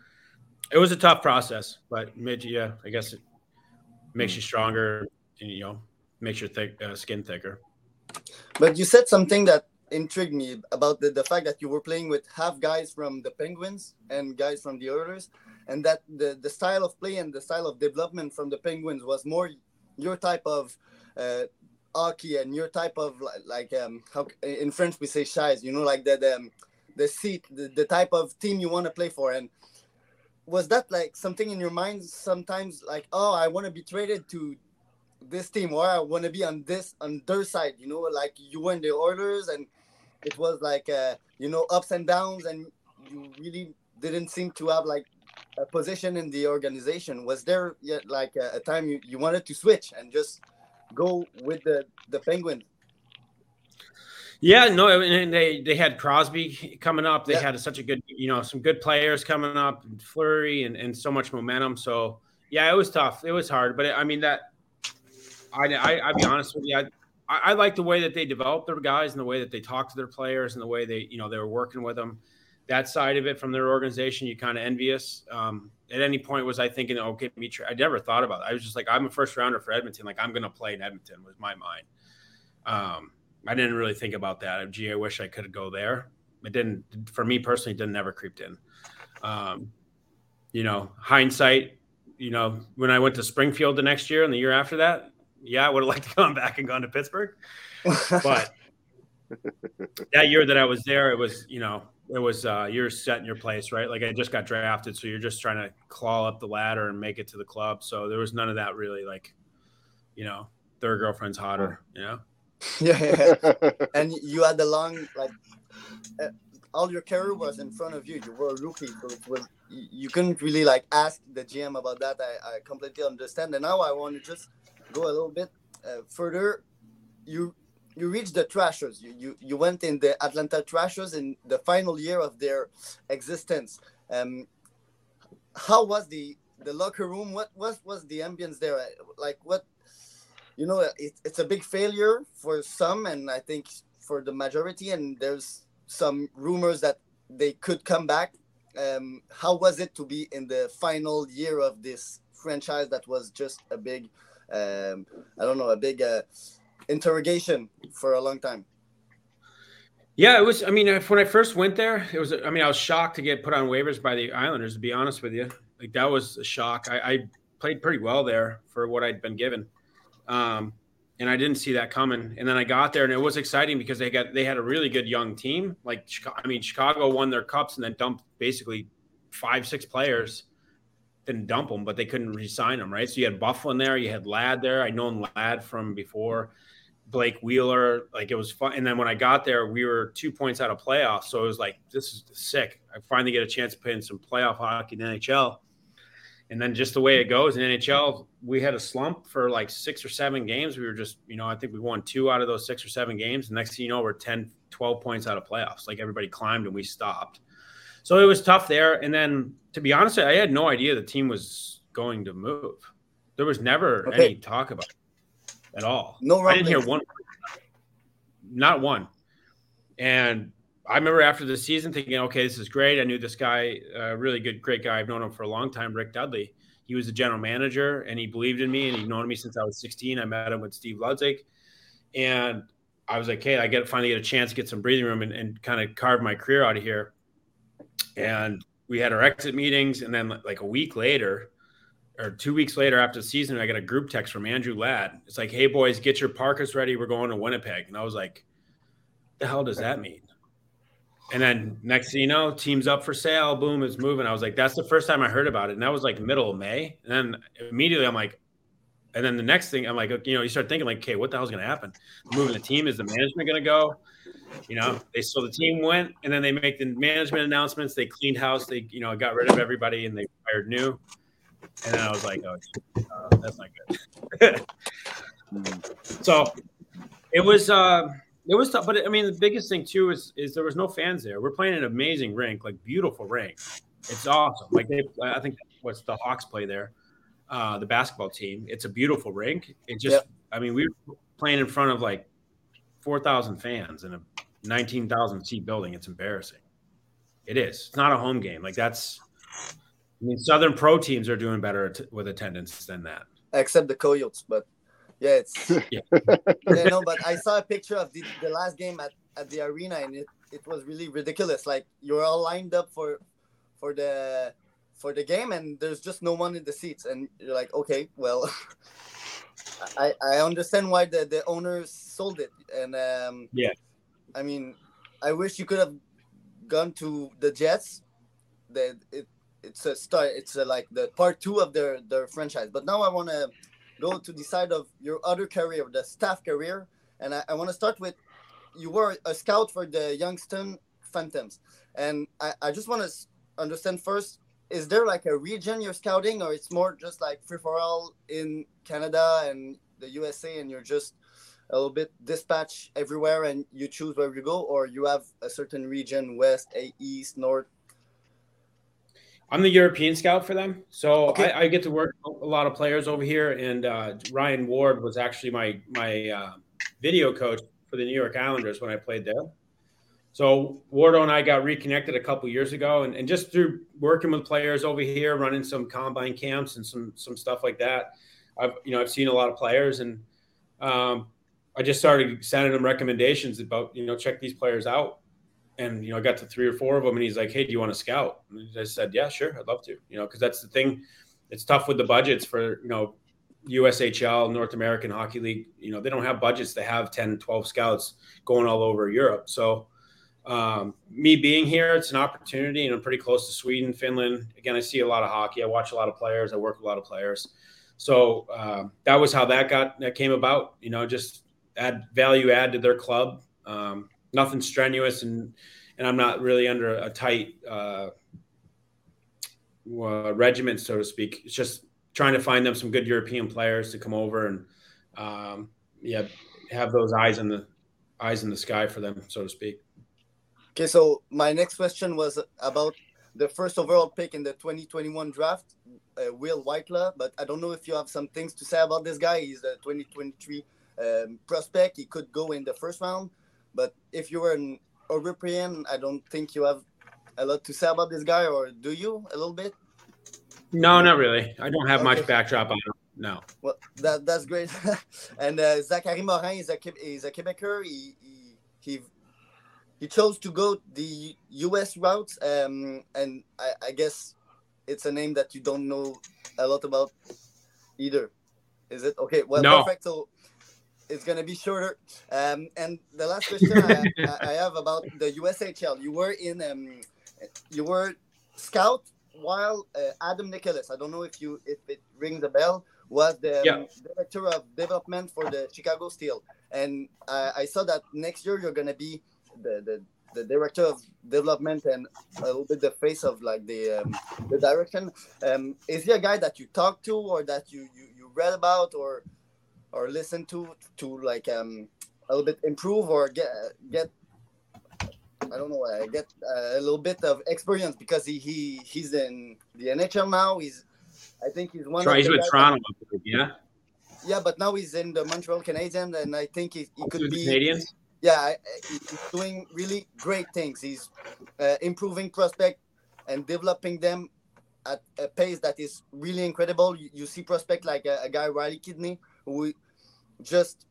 it was a tough process, but made you, yeah, I guess it makes you stronger and, you know, makes your thick, uh, skin thicker. But you said something that intrigued me about the, the fact that you were playing with half guys from the Penguins and guys from the Oilers, and that the, the style of play and the style of development from the Penguins was more your type of uh, hockey and your type of like, like um how in French we say shies, you know, like the the, um, the seat, the, the type of team you want to play for, and was that like something in your mind sometimes like oh I want to be traded to this team or I want to be on this on their side, you know, like you were in the Oilers and it was like uh, you know ups and downs and you really didn't seem to have like a position in the organization. Was there yet like a, a time you, you wanted to switch and just go with the the Penguins? Yeah, no, and they they had Crosby coming up. They Yeah. had such a good, you know, some good players coming up, and Fleury, and, and so much momentum. So yeah, it was tough. It was hard, but I mean that. I I I'll be honest with you. I, I I like the way that they developed their guys and the way that they talked to their players and the way they you know they were working with them. That side of it from their organization, you kind of envious. Um, at any point, was I thinking, okay, me? Tra-? I never thought about it. I was just like, I'm a first rounder for Edmonton. Like I'm going to play in Edmonton was my mind. Um, I didn't really think about that. Gee, I wish I could go there. It didn't, for me personally, it didn't never creeped in. Um, you know, hindsight, you know, when I went to Springfield the next year and the year after that, yeah, I would have liked to come back and gone to Pittsburgh. But that year that I was there, it was, you know, it was uh, you're set in your place, right? Like I just got drafted, so you're just trying to claw up the ladder and make it to the club. So there was none of that really, like, you know, third girlfriend's hotter, you know. yeah, yeah. and you had the long like uh, all your career was in front of you. You were a rookie, so it was you you couldn't really like ask the GM about that. I, I completely understand. And now I want to just go a little bit uh, further. You you reached the Thrashers. You, you you went in the Atlanta Thrashers in the final year of their existence. Um, how was the the locker room? What was was the ambience there? Like what you know, it, it's a big failure for some, and I think for the majority. And there's some rumors that they could come back. Um, how was it to be in the final year of this franchise that was just a big, um, I don't know, a big uh, interrogation for a long time? Yeah, it was. I mean, if, when I first went there, it was. I mean, I was shocked to get put on waivers by the Islanders. To be honest with you, like that was a shock. I, I played pretty well there for what I'd been given, um, and I didn't see that coming. And then I got there, and it was exciting because they got they had a really good young team. Like, I mean, Chicago won their cups and then dumped basically five, six players. Didn't dump them, but they couldn't re-sign them, right? So you had Byfuglien there, you had Ladd there. I'd known Ladd from before. Blake Wheeler, like it was fun. And then when I got there, we were two points out of playoffs. So it was like, this is sick. I finally get a chance to play in some playoff hockey in the NHL. And then just the way it goes in NHL, we had a slump for like six or seven games. We were just, you know, I think we won two out of those six or seven games. The next thing you know, we're 10, 12 points out of playoffs. Like everybody climbed and we stopped. So it was tough there. And then to be honest, I had no idea the team was going to move. There was never Okay. any talk about it at all. No I didn't hear one, not one. And I remember after the season thinking, okay, this is great. I knew this guy, a really good, great guy. I've known him for a long time, Rick Dudley. He was the general manager and he believed in me and he'd known me since I was 16. I met him with Steve Ludzik. And I was like, hey, I get finally get a chance to get some breathing room and, and kind of carve my career out of here. And we had our exit meetings. And then like a week later, or two weeks later after the season, I got a group text from Andrew Ladd. It's like, hey boys, get your parkas ready. We're going to Winnipeg. And I was like, the hell does that mean? And then next thing you know, team's up for sale. Boom, it's moving. I was like, that's the first time I heard about it. And that was like middle of May. And then immediately I'm like, and then the next thing I'm like, you know, you start thinking like, okay, what the hell's going to happen? Moving the team, is the management going to go? You know, they so the team went, and then they make the management announcements. They cleaned house. They you know got rid of everybody, and they hired new. And then I was like, oh, uh, that's not good. so it was uh, it was tough, but I mean, the biggest thing too is is there was no fans there. We're playing an amazing rink, like beautiful rink. It's awesome. Like they, I think what's the Hawks play there, uh, the basketball team. It's a beautiful rink. It just, Yep. I mean, we were playing in front of like four thousand fans in a nineteen thousand seat building. It's embarrassing. It is. It's not a home game. Like that's I mean, Southern Pro teams are doing better at- with attendance than that. except the Coyotes. But yeah, it's Yeah. yeah, no. But I saw a picture of the, the last game at, at the arena, and it, it was really ridiculous. Like you're all lined up for for the for the game, and there's just no one in the seats, and you're like, okay, well, I I understand why the the owners sold it, and um, Yeah. I mean, I wish you could have gone to the Jets. The it it's a start. It's a, like the part two of their their franchise. But now I want to go to the side of your other career, the staff career, and I, I want to start with you were a scout for the Youngstown Phantoms, and I, I just want to understand first. Is there like a region you're scouting, or it's more just like free for all in Canada and the USA, and you're just a little bit dispatch everywhere, and you choose where you go, or you have a certain region, west, east, north? I'm the European scout for them, so Okay. I, I get to work a lot of players over here. And uh, Ryan Ward was actually my my uh, video coach for the New York Islanders when I played there. So Wardo and I got reconnected a couple years ago, and, and just through working with players over here, running some combine camps and some some stuff like that, I've you know I've seen a lot of players, and um, I just started sending them recommendations about you know check these players out and you know I got to three or four of them, and he's like, "Hey, do you want to scout?" And I said, "Yeah, sure, I'd love to." You know, because that's the thing. It's tough with the budgets for you know USHL, North American Hockey League. You know, they don't have budgets to have 10, 12 scouts going all over Europe. So, um, me being here, it's an opportunity, and I'm pretty close to Sweden, Finland. Again, I see a lot of hockey. I watch a lot of players. I work with a lot of players. So um, that was how that got that came about. You know, just add value add to their club. Um, nothing strenuous, and and I'm not really under a tight uh, uh, regiment, so to speak. It's just trying to find them some good European players to come over and um, yeah, have those eyes in the eyes in the sky for them, so to speak. Okay, so my next question was about the first overall pick in the 2021 draft, uh, Will Whitelaw. But I don't know if you have some things to say about this guy. He's a 2023 um, prospect. He could go in the first round. But if you were an European, I don't think you have a lot to say about this guy, or do you a little bit? No, not really. I don't have much backdrop on him. No. Well, that that's great. and uh, Zachary Morin is a is a Quebecer. He he he, he chose to go the U.S. route, um, and I, I guess it's a name that you don't know a lot about either. Is it okay? Well, No. perfect. So it's gonna be shorter. Um, and the last question I, I- have about the USHL. You were in um, you were scout while uh, Adam Nicholas. I don't know if you if it rings a bell. Was the um, Yeah. director of development for the Chicago Steel, and I, I saw that next year you're gonna be the, the the director of development and a little bit the face of like the um, the direction. Um, is he a guy that you talk to or that you, you, you read about or or listen to to like um a little bit improve or get get I don't know uh, get uh, a little bit of experience because he, he he's in the NHL now. He's I think he's one. He's with Toronto, I believe, yeah. yeah, but now he's in the Montreal Canadiens, and I think he, he could be Canadians. yeah, I- I- he's doing really great things. He's uh, improving prospect and developing them at a pace that is really incredible. You, you see prospect like a, a guy Riley Kidney who just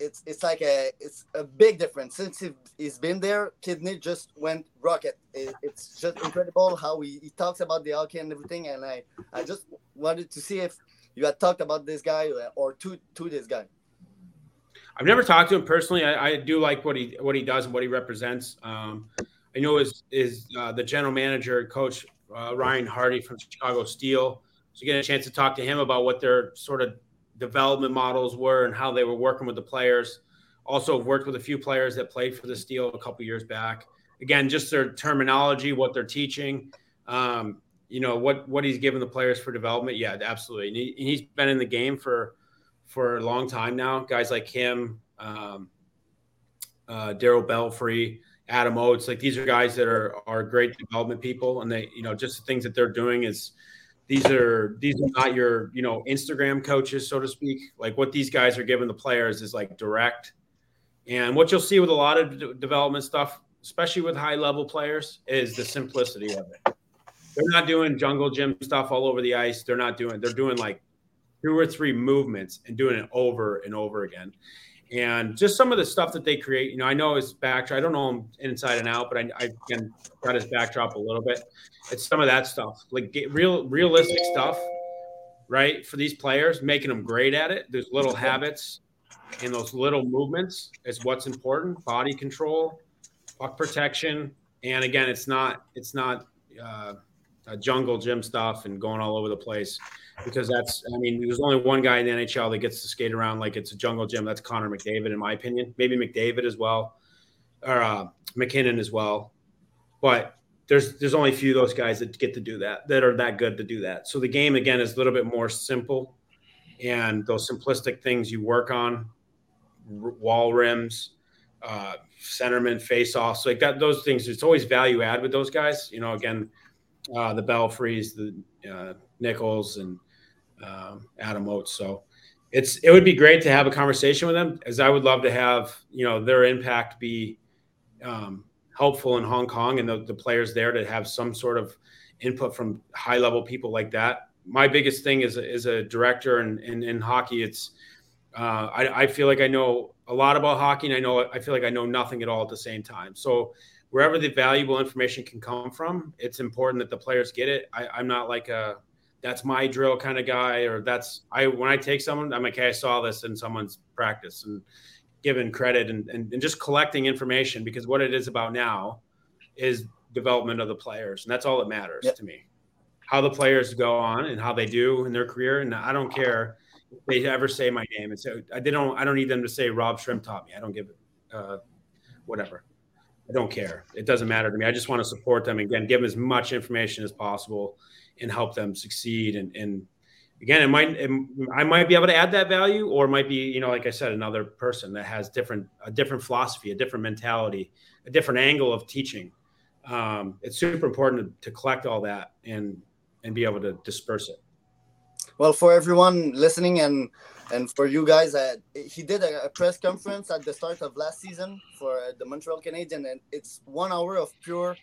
it's it's like a it's a big difference since he, he's been there. Kidney just went rocket. It, it's just incredible how he, he talks about the hockey and everything. And I I just wanted to see if you had talked about this guy or to to this guy. I've never talked to him personally. I, I do like what he what he does and what he represents. Um, I know is is uh, the general manager, coach uh, Ryan Hardy from Chicago Steel. So get a chance to talk to him about what their sort of development models were and how they were working with the players. Also worked with a few players that played for the Steel a couple years back. Again, just their terminology, what they're teaching. Um, you know what what he's given the players for development. Yeah, absolutely. And, he, he's been in the game for for a long time now. Guys like him, um, uh, Darryl Belfry, Adam Oates, like these are guys that are are great development people, and they, you know, just the things that they're doing is these are these are not your you know Instagram coaches, so to speak. Like what these guys are giving the players is like direct, and what you'll see with a lot of de- development stuff, especially with high level players, is the simplicity of it. they're not doing jungle gym stuff all over the ice. They're not doing. They're doing like two or three movements and doing it over and over again. And just some of the stuff that they create, you know, I know his backdrop. I don't know him inside and out, but I, I can cut his backdrop a little bit. It's some of that stuff, like real, realistic stuff, right? For these players, making them great at it. There's little habits and those little movements is what's important. Body control, puck protection, and again, it's not, it's not uh, jungle gym stuff and going all over the place because that's I mean there's only one guy in the NHL that gets to skate around like it's a jungle gym. That's Connor McDavid, in my opinion. Maybe McDavid as well, or uh, MacKinnon as well. But there's there's only a few of those guys that get to do that that are that good to do that. So the game again is a little bit more simple, and those simplistic things you work on, wall rims. Uh, centerman face off. So like that, those things, it's always value add with those guys. You know, again, uh, the Belfries, the uh, Nichols, and um, Adam Oates. So it's it would be great to have a conversation with them, as I would love to have you know their impact be um, helpful in Hong Kong and the, the players there to have some sort of input from high level people like that. My biggest thing is a, is a director and in, in, in, hockey, it's uh, I, I feel like I know a lot about hockey, and I know I feel like I know nothing at all at the same time. So wherever the valuable information can come from, it's important that the players get it. I, I'm not like a that's my drill kind of guy, or that's I when I take someone, I'm like, hey, I saw this in someone's practice and giving credit and, and, and just collecting information because what it is about now is development of the players. And that's all that matters yep. to me. How the players go on and how they do in their career. And I don't care if they ever say my name. And so I don't I don't need them to say Rob Schremp taught me. I don't give it uh, whatever. I don't care. It doesn't matter to me. I just want to support them again, give them as much information as possible and help them succeed. And, and again, it might it, I might be able to add that value, or it might be you know like I said, another person that has different a different philosophy, a different mentality, a different angle of teaching. Um, it's super important to, to collect all that and and be able to disperse it. Well, for everyone listening and and for you guys, uh, he did a, a, press conference at the start of last season for uh, the Montreal Canadiens, and it's one hour of pure,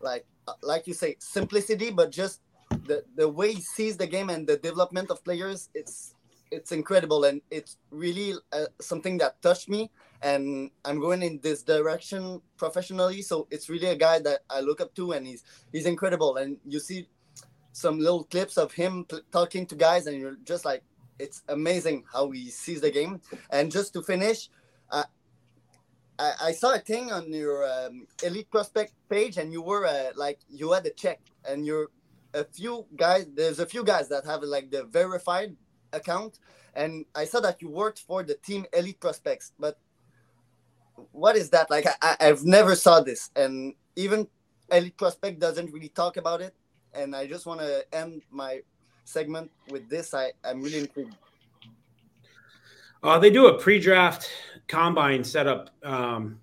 like uh, like you say, simplicity, but just the the way he sees the game and the development of players, it's it's incredible and it's really uh, something that touched me. And I'm going in this direction professionally, so it's really a guy that I look up to, and he's he's incredible. And you see some little clips of him talking to guys, and you're just like, it's amazing how he sees the game. And just to finish, uh, I, I saw a thing on your um, elite prospect page, and you were uh, like you had a check, and you're a few guys. There's a few guys that have like the verified account, and I saw that you worked for the team Elite Prospects. But what is that like? I, I've never saw this, and even Elite Prospect doesn't really talk about it. And I just want to end my segment with this. I I'm really intrigued. Uh, they do a pre-draft combine setup. Um,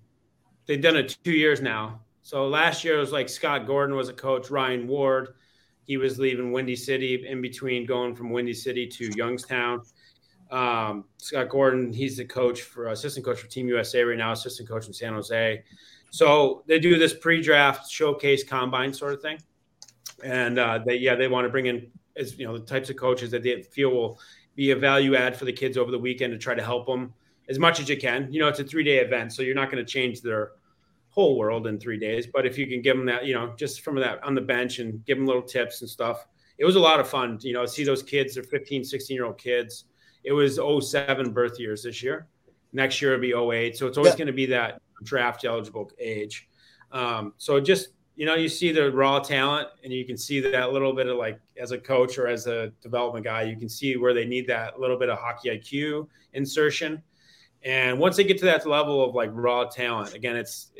they've done it two years now. So last year it was like Scott Gordon was a coach, Ryan Ward he was leaving Windy City in between going from Windy City to Youngstown. Um, Scott Gordon, he's the coach for assistant coach for Team USA right now, assistant coach in San Jose. So they do this pre-draft showcase combine sort of thing, and uh, they yeah they want to bring in as you know the types of coaches that they feel will be a value add for the kids over the weekend to try to help them as much as you can. You know, it's a three day event, so you're not going to change their whole world in three days. But if you can give them that, you know, just from that on the bench and give them little tips and stuff, it was a lot of fun. You know, see those kids, they're 15, 16 year old kids. It was 07 birth years this year. Next year it'll be 08. So it's always yeah. going to be that draft eligible age. Um, so just, you know, you see the raw talent and you can see that little bit of like as a coach or as a development guy, you can see where they need that little bit of hockey IQ insertion. And once they get to that level of like raw talent, again, it's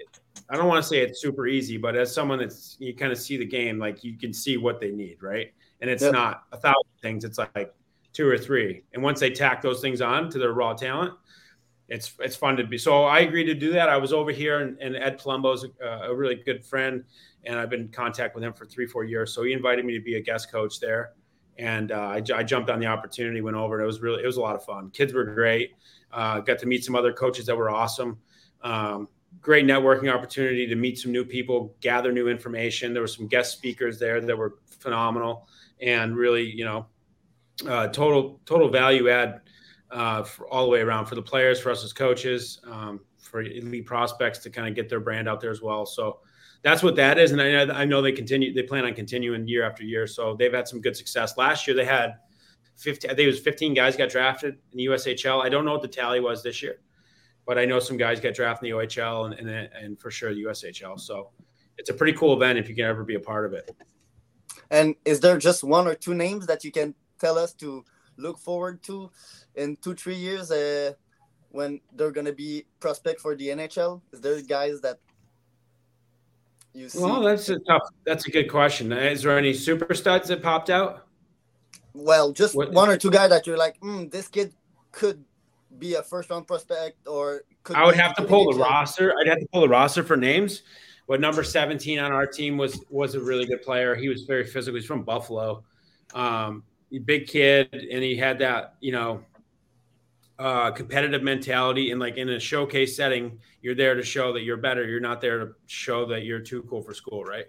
I don't want to say it's super easy, but as someone that's you kind of see the game, like you can see what they need, right? And it's yep. not a thousand things; it's like two or three. And once they tack those things on to their raw talent, it's it's fun to be. So I agreed to do that. I was over here, and, and Ed Palumbo's a, a really good friend, and I've been in contact with him for three, four years. So he invited me to be a guest coach there, and uh, I, I, jumped on the opportunity, went over. And it was really it was a lot of fun. Kids were great. Uh, got to meet some other coaches that were awesome. Um, great networking opportunity to meet some new people, gather new information. There were some guest speakers there that were phenomenal and really, you know, uh, total total value add uh, for all the way around for the players, for us as coaches, um, for elite prospects to kind of get their brand out there as well. So that's what that is, and I, I know they continue. They plan on continuing year after year. So they've had some good success. Last year they had 15. I think it was 15 guys got drafted in the USHL. I don't know what the tally was this year, but I know some guys got drafted in the OHL and and, and for sure the USHL. So it's a pretty cool event if you can ever be a part of it. And is there just one or two names that you can tell us to look forward to in two three years uh, when they're gonna be prospect for the NHL? Is there guys that you see? Well, that's a tough. That's a good question. Is there any super studs that popped out? Well, just What- one or two guys that you're like, mm, this kid could be a first round prospect, or could I would have to pull the NHL. roster. I'd have to pull the roster for names. But number 17 on our team was was a really good player. He was very physical. He's from Buffalo. Um, big kid, and he had that, you know, uh, competitive mentality. And like in a showcase setting, you're there to show that you're better. You're not there to show that you're too cool for school, right?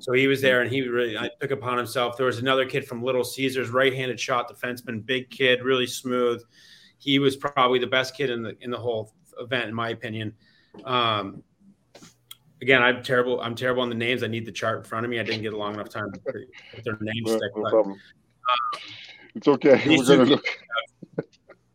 So he was there, and he really I took upon himself. There was another kid from Little Caesars, right-handed shot defenseman, big kid, really smooth. He was probably the best kid in the in the whole event, in my opinion. Um, again, I'm terrible. I'm terrible on the names. I need the chart in front of me. I didn't get a long enough time to put their names No, stick. no but- problem. It's okay. We're gonna look.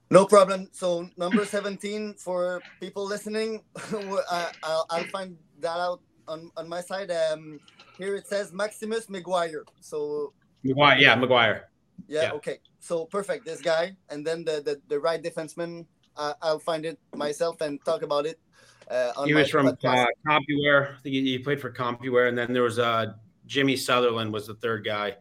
No problem. So number seventeen for people listening, I, I'll, I'll find that out on, on my side. Um, here it says Maximus McGuire. So McGuire, yeah, McGuire. yeah, Yeah. okay. So perfect. This guy, and then the the, the right defenseman. Uh, I'll find it myself and talk about it. Uh, on He my was from podcast. uh, CompuWare. I think he, he played for CompuWare, and then there was uh, Jimmy Sutherland was the third guy.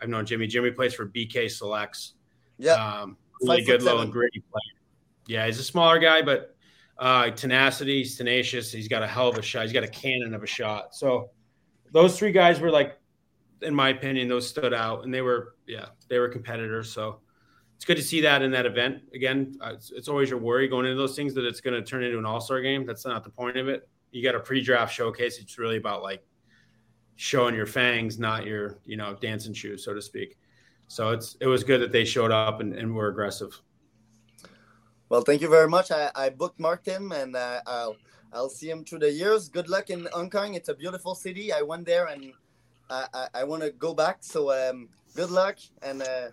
I've known Jimmy. Jimmy plays for BK Selects. yeah, Um, really good, low seven. and gritty player. Yeah, he's a smaller guy, but uh, tenacity, he's tenacious. He's got a hell of a shot. He's got a cannon of a shot. So those three guys were like, in my opinion, those stood out, and they were, yeah, they were competitors. So it's good to see that in that event. Again, uh, it's, it's always your worry going into those things that it's going to turn into an all star game. That's not the point of it. You got a pre draft showcase. It's really about like showing your fangs, not your, you know, dancing shoes, so to speak. So it's it was good that they showed up and, and were aggressive. Well, thank you very much. I, I bookmarked him, and uh, I'll I'll see him through the years. Good luck in Hong Kong. It's a beautiful city. I went there, and I I, I want to go back. So um, good luck, and uh,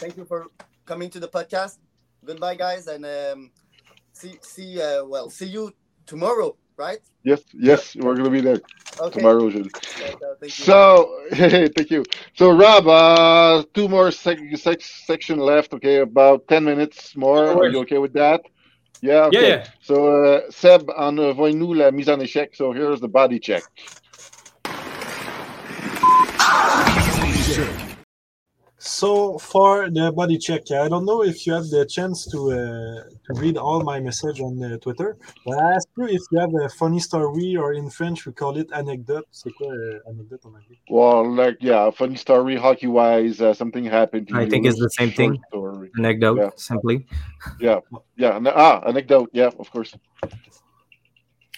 thank you for coming to the podcast. Goodbye, guys, and um, see see uh, well see you tomorrow, right? Yes, yes, we're gonna be there Okay. tomorrow. Julie. Uh, thank you. So, thank you. So, Rob, uh, two more sec- sec- section left. Okay, about ten minutes more. No Are you okay with that? Yeah. Okay. Yeah, yeah. So, uh, Seb, envoie-nous la mise en échec. So here's the body check. So for the body check, I don't know if you have the chance to uh, to read all my message on uh, Twitter, but I asked you if you have a funny story or in French we call it anecdote. C'est quoi euh, anecdote en anglais? Well, like, yeah, funny story, hockey-wise, uh, something happened to I you. think it's the same thing. Story. Anecdote, Yeah. simply. Yeah, an- ah, anecdote. Yeah, of course.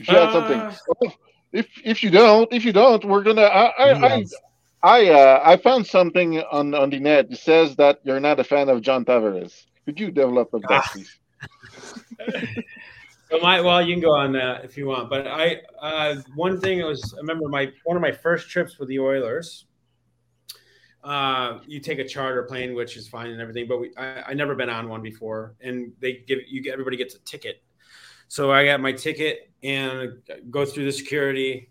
If you had something. Uh, Oh, if if you don't, if you don't, we're gonna. I I I, Yes. I, uh, I found something on on the net. It says that you're not a fan of John Tavares. Could you develop on that, Ah. please? So my well, you can go on that if you want, but I uh, one thing was I remember my one of my first trips with the Oilers. Uh, you take a charter plane, which is fine and everything, but we I, I never been on one before, and they give you everybody gets a ticket. So I got my ticket and go through the security,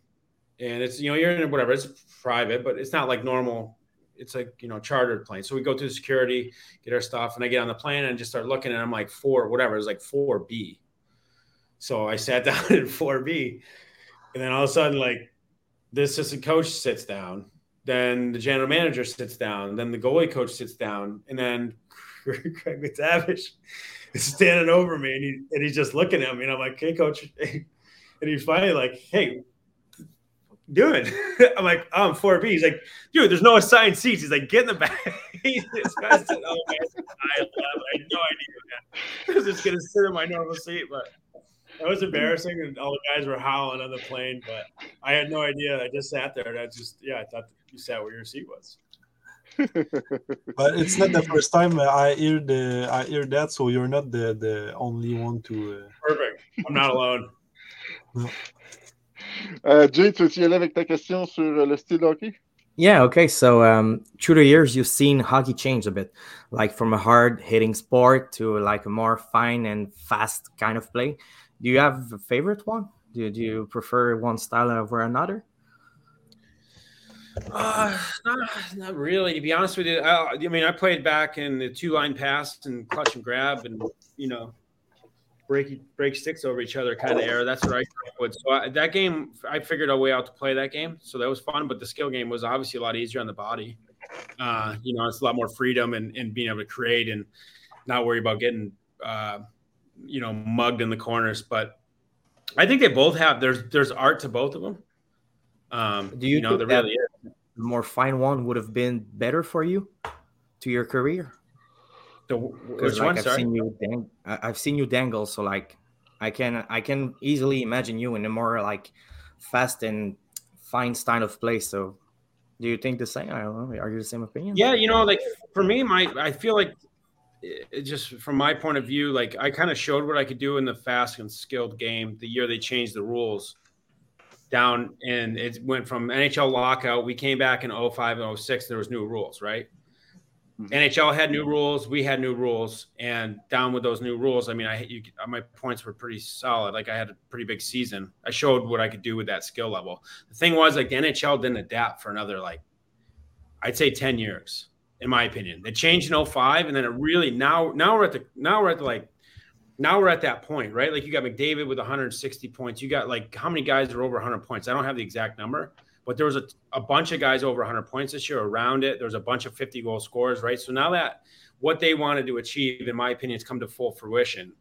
and it's you know you're in whatever it's private, but it's not like normal. It's like you know chartered plane. So we go through the security, get our stuff, and I get on the plane and just start looking, and I'm like four whatever. It's like four B. So I sat down in 4B, and then all of a sudden, like the assistant coach sits down, then the general manager sits down, then the goalie coach sits down, and then Craig MacTavish is standing over me, and, he, and he's just looking at me, and I'm like, "Hey, coach," and he's finally like, "Hey." Doing, I'm like, oh, I'm 4B. He's like, dude, there's no assigned seats. He's like, get in the back. He's just, I said, oh, man, I, I had no idea, man. I was just gonna sit in my normal seat, but That was embarrassing, and all the guys were howling on the plane. But I had no idea. I just sat there, and I just yeah, I thought you sat where your seat was. But it's not the first time I hear the I hear that, so you're not the the only one to. Uh... Perfect. I'm not alone. Euh, Jay, tu veux y aller avec ta question sur euh, le style de hockey? Yeah, okay. So um, through the years, you've seen hockey change a bit, like from a hard hitting sport to like a more fine and fast kind of play. Do you have a favorite one? Do, do you prefer one style over another? Uh, not, not really, to be honest with you. I, I mean, I played back in the two line pass and clutch and grab, and you know, break break sticks over each other kind of era. That's what I with. So I, that game, I figured a way out to play that game. So that was fun. But the skill game was obviously a lot easier on the body. Uh, you know, it's a lot more freedom and, and being able to create and not worry about getting, uh, you know, mugged in the corners. But I think they both have. There's there's art to both of them. Um, Do you, you know there really is. the more fine one would have been better for you to your career? The, which like one? I've Sorry. seen you, dang- I've seen you dangle, so like I can I can easily imagine you in a more like fast and fine style of play. So, do you think the same? I don't know. Are you the same opinion? Yeah, you know, like for me, my I feel like it, just from my point of view, like I kind of showed what I could do in the fast and skilled game the year they changed the rules down and it went from NHL lockout. We came back in 05 and 06, there was new rules, right? Mhm. NHL had new rules, we had new rules, and down with those new rules, I mean, I you, my points were pretty solid. Like I had a pretty big season. I showed what I could do with that skill level. The thing was, like the NHL didn't adapt for another like I'd say 10 years, in my opinion. They changed in 05, and then it really now now we're at the now we're at the like now we're at that point, right? Like you got McDavid with 160 points. You got like how many guys are over 100 points? I don't have the exact number, but there was a, a bunch of guys over 100 points this year around it. There was a bunch of 50 goal scorers, right? So now that what they wanted to achieve, in my opinion, has come to full fruition.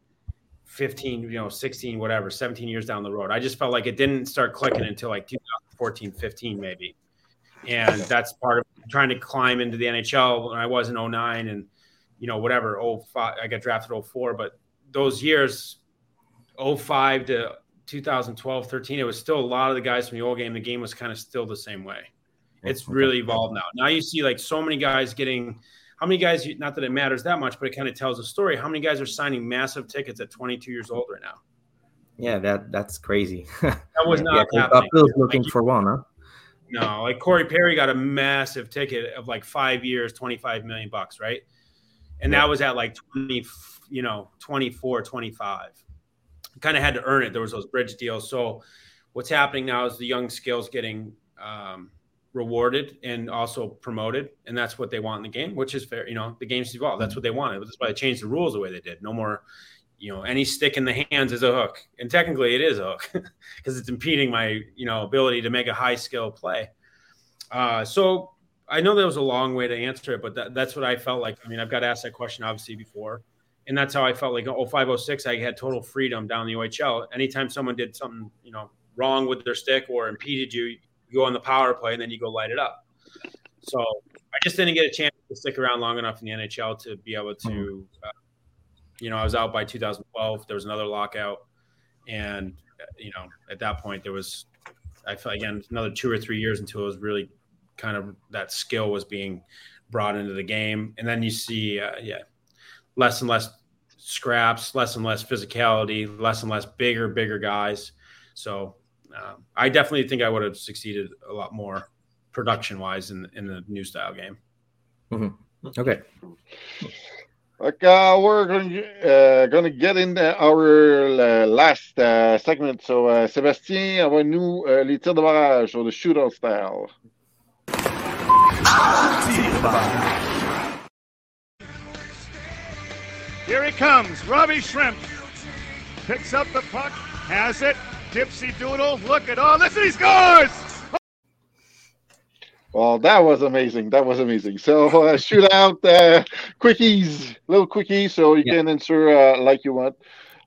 15, you know, 16, whatever, 17 years down the road. I just felt like it didn't start clicking until like 2014, 15, maybe. And that's part of trying to climb into the NHL when I was in 09 and, you know, whatever, 05, I got drafted 04, but those years, 05 to 2012, 13, it was still a lot of the guys from the old game. The game was kind of still the same way. It's really evolved now. Now you see like so many guys getting how many guys not that it matters that much, but it kind of tells a story. How many guys are signing massive tickets at 22 years old right now? yeah, that that's crazy. That was not Tampa happening. Bill's looking Like, for one, huh? No, like Corey Perry got a massive ticket of like five years, 25 million bucks, right? And that was at like 20, you know, 24, 25. Kind of had to earn it. There was those bridge deals. So what's happening now is the young skills getting um, rewarded and also promoted. And that's what they want in the game, which is fair. You know, the game's evolved. That's what they wanted. That's why they changed the rules the way they did. No more, you know, any stick in the hands is a hook. And technically it is a hook because it's impeding my, you know, ability to make a high skill play. Uh, so I know that was a long way to answer it, but that, that's what I felt like. I mean, I've got asked that question obviously before, and that's how I felt like 0506. I had total freedom down the OHL. Anytime someone did something, you know, wrong with their stick or impeded you, you go on the power play and then you go light it up. So I just didn't get a chance to stick around long enough in the NHL to be able to, uh, you know, I was out by 2012. There was another lockout, and uh, you know, at that point there was, I felt again another two or three years until it was really kind of that skill was being brought into the game, and then you see, uh, yeah, less and less scraps, less and less physicality, less and less bigger, bigger guys. So um, I definitely think I would have succeeded a lot more production wise in in the new style game. Okay. Okay, uh, we're going to, uh, going to get in our uh, last uh, segment. So, uh, Sébastien, envoie-nous uh, les tirs de barrage or the shootout style. Here he comes, Robbie Schremp. Picks up the puck, has it. Dipsy Doodle, look at all this, and he scores! Well, that was amazing. That was amazing. So, uh, shootout, uh, quickies, little quickies, so you Yeah. can answer uh, like you want.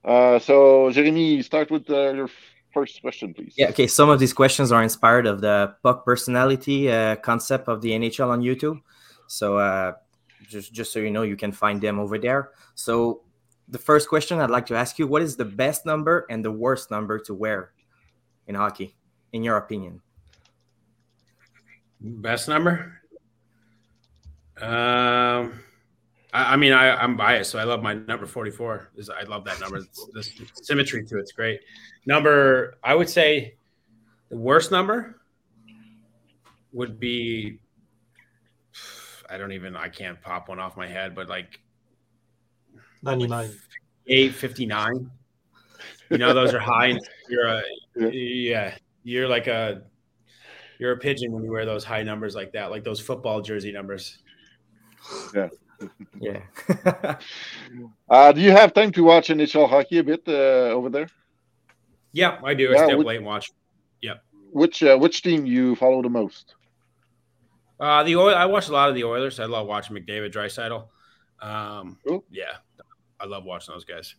Uh, so, Jeremy, start with uh, your first question, please. Yeah, okay. Some of these questions are inspired of the puck personality uh, concept of the NHL on YouTube. So uh, just just so you know, you can find them over there. So the first question I'd like to ask you: What is the best number and the worst number to wear in hockey, in your opinion? Best number? Um, I, I mean, I, I'm biased, so I love my number 44. Is I love that number. The symmetry to it's great. Number, I would say, the worst number would be. I don't even. I can't pop one off my head, but like 99. 859. You know, those are high. And you're a, yeah, you're like a, you're a pigeon when you wear those high numbers like that, like those football jersey numbers. Yeah. Yeah. Uh, do you have time to watch NHL hockey a bit uh, over there? Yeah, I do. I Yeah, stay up late and watch. Yeah. Which uh, which team you follow the most? Uh, the Oil. I watch a lot of the Oilers. I love watching McDavid, Draisaitl. Um, Cool. yeah, I love watching those guys.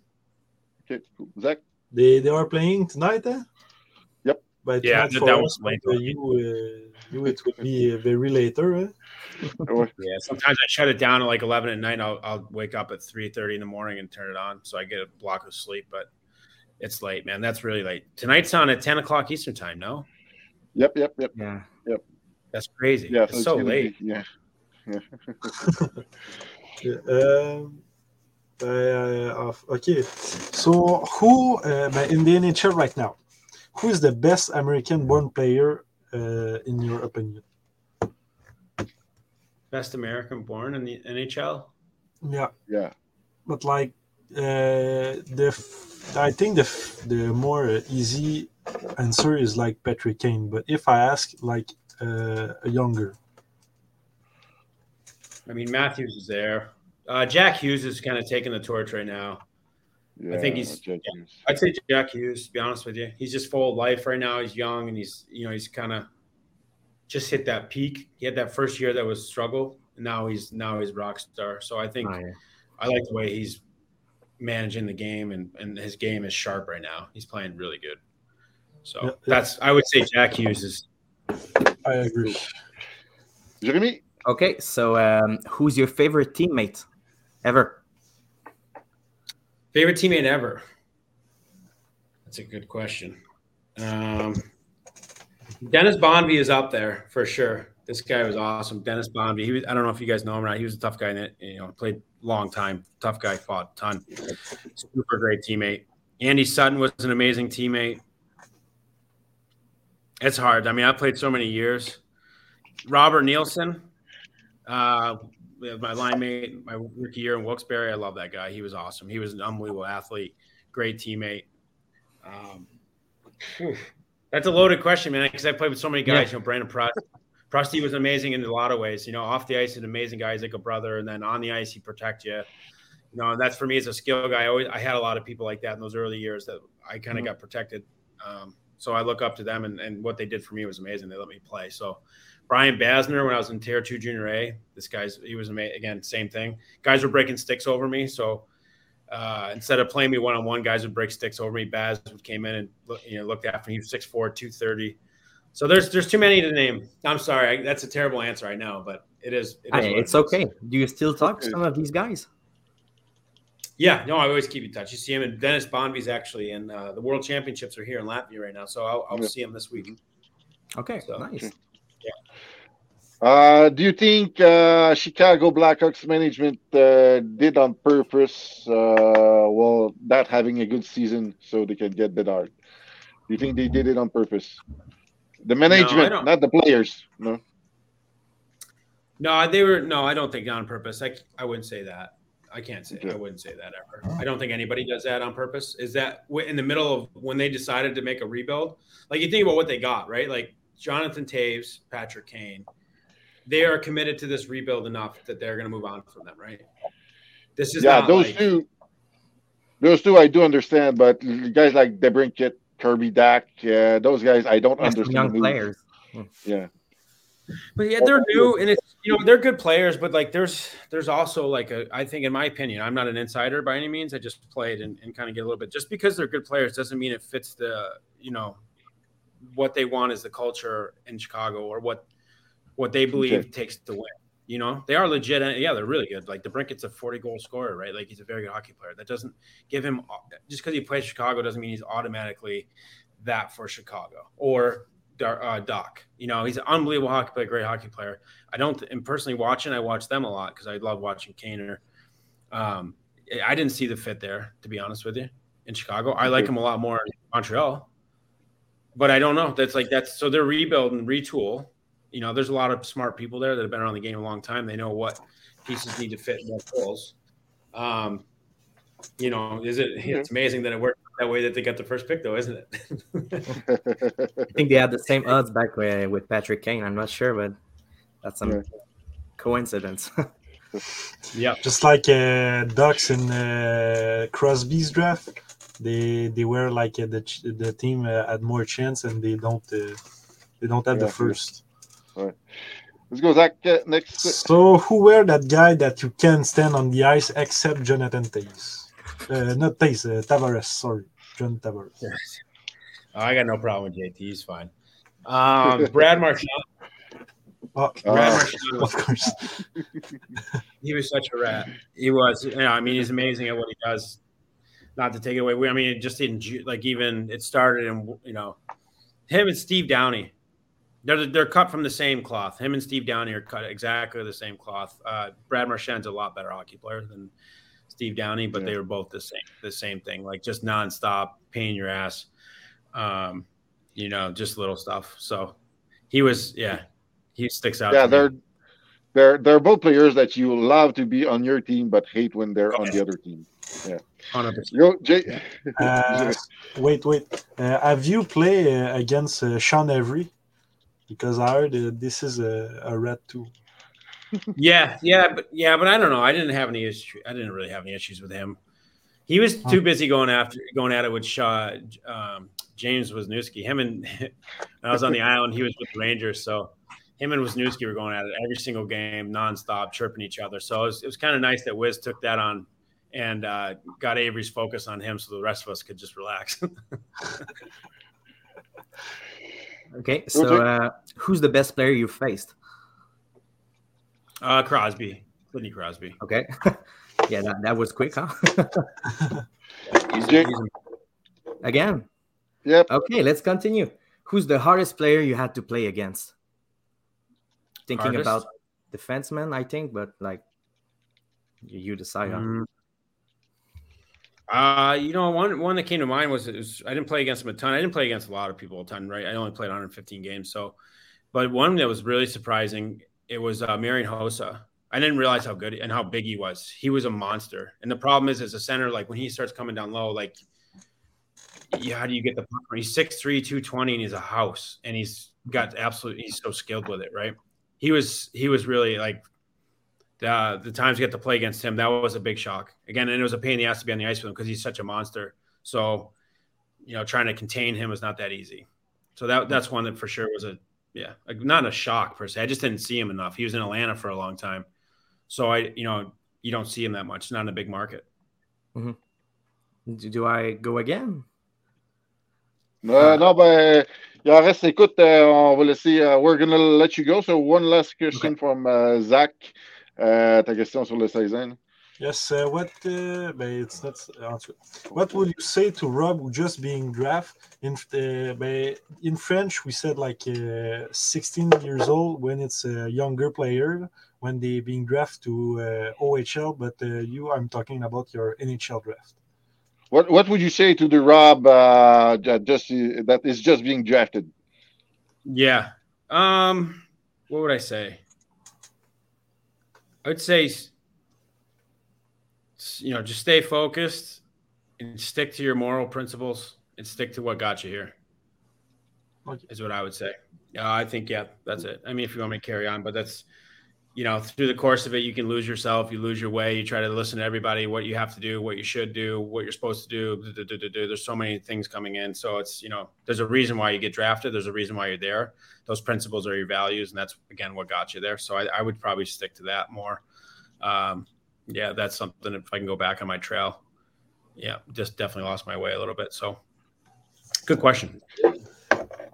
Okay, cool. Zach. They, they are playing tonight, eh? Yep. But Yeah, not that- for was late. but you, uh, you, it will be uh, very later, eh? Yeah, sometimes I shut it down at like eleven at night. I'll, I'll wake up at three thirty in the morning and turn it on, so I get a block of sleep. But it's late, man. That's really late. Tonight's on at ten o'clock Eastern time. No, Yep, yep, yep. yeah. That's crazy. Yeah, it's so gonna late. be- yeah. Yeah, um, uh, of- okay. So, who uh, but in the NHL right now? Who is the best American-born player uh, in your opinion? Best American born in the NHL. Yeah, Yeah. but like uh, the, f- I think the f- the more uh, easy answer is like Patrick Kane. But if I ask like uh, a younger, I mean, Matthews is there. Uh, Jack Hughes is kind of taking the torch right now. yeah think he's- Jack Hughes. I'd say Jack Hughes. To be honest with you, he's just full of life right now. He's young and he's you know he's kind of just hit that peak. He had that first year that was struggle, and now he's now he's rock star. So I think Oh, yeah. I like the way he's managing the game, and and his game is sharp right now. He's playing really good. So Yeah, yeah. that's I would say Jack Hughes is I agree. Jeremy. Okay, so um, who's your favorite teammate ever? favorite teammate ever. That's a good question. Um, Dennis Bonvie is up there for sure. This guy was awesome. Dennis Bonvie. He was, I don't know if you guys know him or not. He was a tough guy in it. You know, played long time. Tough guy, fought a ton. Super great teammate. Andy Sutton was an amazing teammate. It's hard. I mean, I played so many years. Robert Nielsen, uh, my line mate, my rookie year in Wilkes-Barre. I love that guy. He was awesome. He was an unbelievable athlete, great teammate. Um, whew. that's a loaded question, man, because I played with so many guys. You know, Brandon Prust. Prusty was amazing in a lot of ways. You know, off the ice, an amazing guy. He's like a brother, and then on the ice, he protect you. You know, and that's for me as a skill guy. I always I had a lot of people like that in those early years that I kind of got protected. Um, so I look up to them, and, and what they did for me was amazing. They let me play. So Brian Basner, when I was in Tier Two Junior A, this guy's he was amazing. Again, same thing. Guys were breaking sticks over me, so uh, instead of playing me one on one, guys would break sticks over me. Baz came in and you know looked after me. He was 6'4", 230. So there's there's too many to name. I'm sorry, I, that's a terrible answer I know, but it is. It is Hey, it's it is. okay. Do you still talk to some of these guys? Yeah, no, I always keep in touch. You see him, and Dennis Bonvie's actually, and uh, the World Championships are here in Latvia right now, so I'll, I'll Yeah. see him this week. Okay, So- nice. Uh, do you think uh, Chicago Blackhawks management uh, did on purpose, uh, well, not having a good season so they can get Bedard? Do you think they did it on purpose? The management, don't. not the players. No. No, they were no. I don't think on purpose. I I wouldn't say that. I can't say. Okay. I wouldn't say that ever. I don't think anybody does that on purpose. Is that in the middle of when they decided to make a rebuild? Like you think about what they got, right? Like Jonathan Toews, Patrick Kane. They are committed to this rebuild enough that they're going to move on from them, right? This is yeah, not those like, two. Those two I do understand, but guys like DeBrincat, Kirby Dach, yeah, those guys I don't understand. young players. Yeah, But yeah, they're new and it's you know they're good players, but like there's there's also like a I think in my opinion, I'm not an insider by any means. I just played and, and kind of get a little bit. Just because they're good players doesn't mean it fits the you know what they want is the culture in Chicago or what what they believe Okay. takes to win. You know, they are legit. and Yeah, they're really good. Like DeBrincat's a 40 goal scorer, right? Like he's a very good hockey player. That doesn't give him just because he plays Chicago doesn't mean he's automatically that for Chicago or uh, Dach. You know, he's an unbelievable hockey player, great hockey player. I don't, and personally watching, I watch them a lot because I love watching Kaner. Um, I didn't see the fit there, to be honest with you, in Chicago. I like him a lot more in Montreal, but I don't know. That's like that's so they're rebuilding, retool you know, there's a lot of smart people there that have been around the game a long time. They know what pieces need to fit in what holes. Um, you know, is it? It's amazing that it worked that way that they got the first pick, though, isn't it? I think they had the same odds back with, with Patrick Kane. I'm not sure, but that's some yeah. coincidence. yeah, just like uh, Ducks in uh, Crosby's draft, they they were like uh, the the team uh, had more chance, and they don't uh, they don't have yeah. the first. Right. Let's go, Zach. Uh, next. So, who were that guy that you can stand on the ice except Jonathan Toews? Uh, not Toews, uh, Tavares. Sorry, John Tavares. Oh, I got no problem with JT. He's fine. Um, Brad Marchand. Oh, Brad Marchand. Of course. he was such a rat. He was. You know, I mean, he's amazing at what he does. Not to take it away. We, I mean, it just didn't like even it started and you know, him and Steve Downey. they're they're cut from the same cloth. Him and Steve Downey are cut exactly the same cloth. Uh, Brad Marchand's a lot better hockey player than Steve Downey, but yeah. they were both the same the same thing, like just nonstop pain your ass. Um, you know, just little stuff. So he was, yeah, he sticks out. Yeah, they're me. they're they're both players that you love to be on your team, but hate when they're on the other team. Yeah, hundred percent. Yo, Jay. Uh, wait, wait. Uh, have you played uh, against uh, Sean Avery? because I heard uh, this is a, a red too. Yeah, yeah, but yeah, but I don't know. I didn't have any issue. I didn't really have any issues with him. He was too busy going after going at it with Shaw, um, James Wisniewski. Him and I was on the island. He was with the Rangers, so him and Wisniewski were going at it every single game, nonstop, chirping each other. So it was, it was kind of nice that Wiz took that on and uh, got Avery's focus on him, so the rest of us could just relax. Okay, so uh, who's the best player you faced? Uh, Crosby, Sidney Crosby. Okay, yeah, that, that was quick, huh? he's, he's Again. Yep. Okay, let's continue. Who's the hardest player you had to play against? Thinking hardest? about defensemen, I think, but like you decide. Mm. Uh, you know, one one that came to mind was, was, I didn't play against him a ton. I didn't play against a lot of people a ton, right? I only played 115 games. So, but one that was really surprising, it was uh, Marian Hossa. I didn't realize how good and how big he was. He was a monster. And the problem is, as a center, like when he starts coming down low, like, yeah, how do you get the puck? He's 6'3, 220, and he's a house. And he's got absolutely, he's so skilled with it, right? He was, he was really like the, the times we got to play against him, that was a big shock. Again, and it was a pain in the ass to be on the ice with him because he's such a monster. So, you know, trying to contain him was not that easy. So that that's one that for sure was a yeah, not a shock per se. I just didn't see him enough. He was in Atlanta for a long time, so I you know you don't see him that much. It's not in a big market. Mm-hmm. Do I go again? Uh, non, ben, il en reste. Écoute, uh, on va laisser. Uh, we're gonna let you go. So one last question okay. from uh, Zach. Euh, ta question sur le Saison. Yes, uh, what uh, it's not answer. What would you say to Rob who just being drafted in uh, in French? We said like uh, 16 years old when it's a younger player when they being drafted to uh, OHL, but uh, you, I'm talking about your NHL draft. What What would you say to the Rob uh, just that is just being drafted? Yeah. Um. What would I say? I would say, you know, just stay focused and stick to your moral principles and stick to what got you here. Is what I would say. Uh, I think, yeah, that's it. I mean, if you want me to carry on, but that's, you know, through the course of it, you can lose yourself, you lose your way, you try to listen to everybody, what you have to do, what you should do, what you're supposed to do. There's so many things coming in. So it's, you know, there's a reason why you get drafted. There's a reason why you're there. Those principles are your values. And that's, again, what got you there. So I, I would probably stick to that more. Um, yeah, that's something if I can go back on my trail. Yeah, just definitely lost my way a little bit. So good question.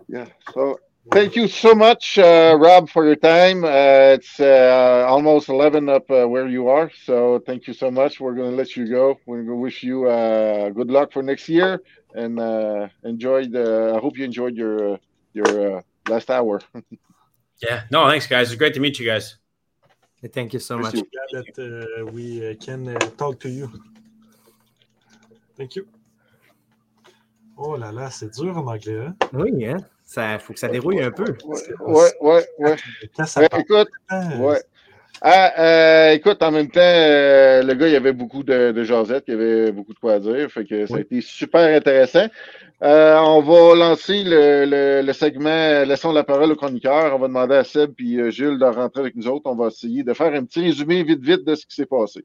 Yeah. So Thank you so much, uh, Rob, for your time. Uh, it's uh, almost 11 up uh, where you are. So thank you so much. We're going to let you go. We're going to wish you uh, good luck for next year and uh, enjoy the. I hope you enjoyed your uh, your uh, last hour. Yeah. No, thanks, guys. It's great to meet you guys. Thank you so Thank much. you. Glad that uh, we uh, can uh, talk to you. Thank you. Oh là là, c'est dur en anglais. Hein? Oui, hein? Ça faut que ça dérouille un peu. Ouais, ouais, ouais. Quand ça Ouais, écoute, ouais. Ah, euh, écoute, en même temps, euh, le gars, il y avait beaucoup de, de jasettes, il y avait beaucoup de quoi à dire, fait que ça a été super intéressant. Euh, on va lancer le, le, le segment Laissons la parole au chroniqueur. On va demander à Seb et Jules de rentrer avec nous autres. On va essayer de faire un petit résumé vite, vite de ce qui s'est passé.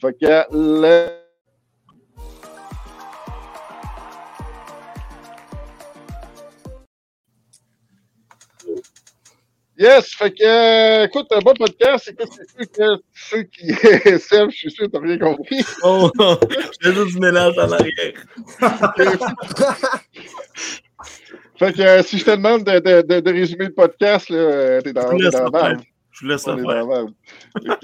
Fait que le... Yes, fait que, euh, écoute, un bon podcast. Écoute, c'est sûr que ceux qui. Seb, je suis sûr que t'as rien compris. Oh, j'ai juste du mélange en arrière. Fait que euh, si je te demande de, de, de, de résumer le podcast, là, euh, t'es dans, t'es la merde. Je vous laisse On la merde. Ok.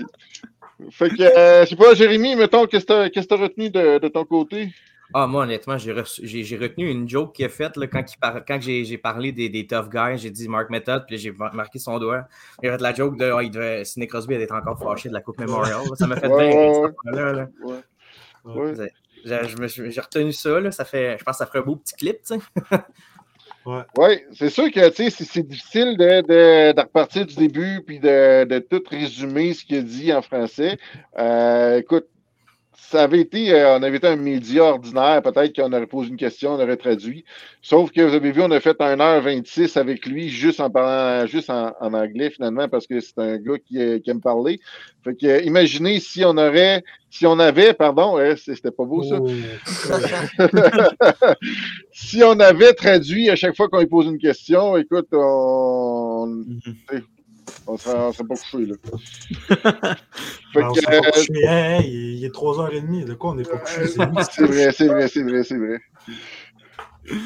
Fait que, euh, je sais pas, Jérémy, mettons, qu'est-ce que t'as qu'est-ce que t'as retenu de, de ton côté? Ah, moi, honnêtement, j'ai retenu une joke qu'il a faite là, quand, par- quand j'ai j'ai parlé des, des tough guys. J'ai dit Mark Method, puis j'ai mar- marqué son doigt. Il a fait la joke de oh, il devait, Sidney Crosby était encore fâché de la Coupe Memorial. Ça m'a fait Ouais, bien ouais, là. Ouais. Ouais. Ouais. J'ai retenu ça. Là. ça fait, je pense que ça ferait un beau petit clip. Oui, c'est sûr que tu sais, c'est difficile de, de, de repartir du début puis de, de tout résumer ce qu'il a dit en français. Euh, écoute, ça avait été, euh, on avait été un média ordinaire, peut-être qu'on aurait posé une question, on aurait traduit. Sauf que vous avez vu, on a fait 1h26 avec lui, juste en parlant, juste en, en anglais finalement, parce que c'est un gars qui, euh, qui aime parler. Fait que, euh, imaginez si on aurait, si on avait, pardon, euh, c'était pas beau ça. oh, si on avait traduit à chaque fois qu'on lui pose une question, écoute, on Mhm. serait, on serait pas couché, là. fait on que, s'est pas euh, couché. Hein, il, est 3h30. De quoi on n'est pas couché? C'est vrai, c'est vrai, c'est vrai, c'est vrai.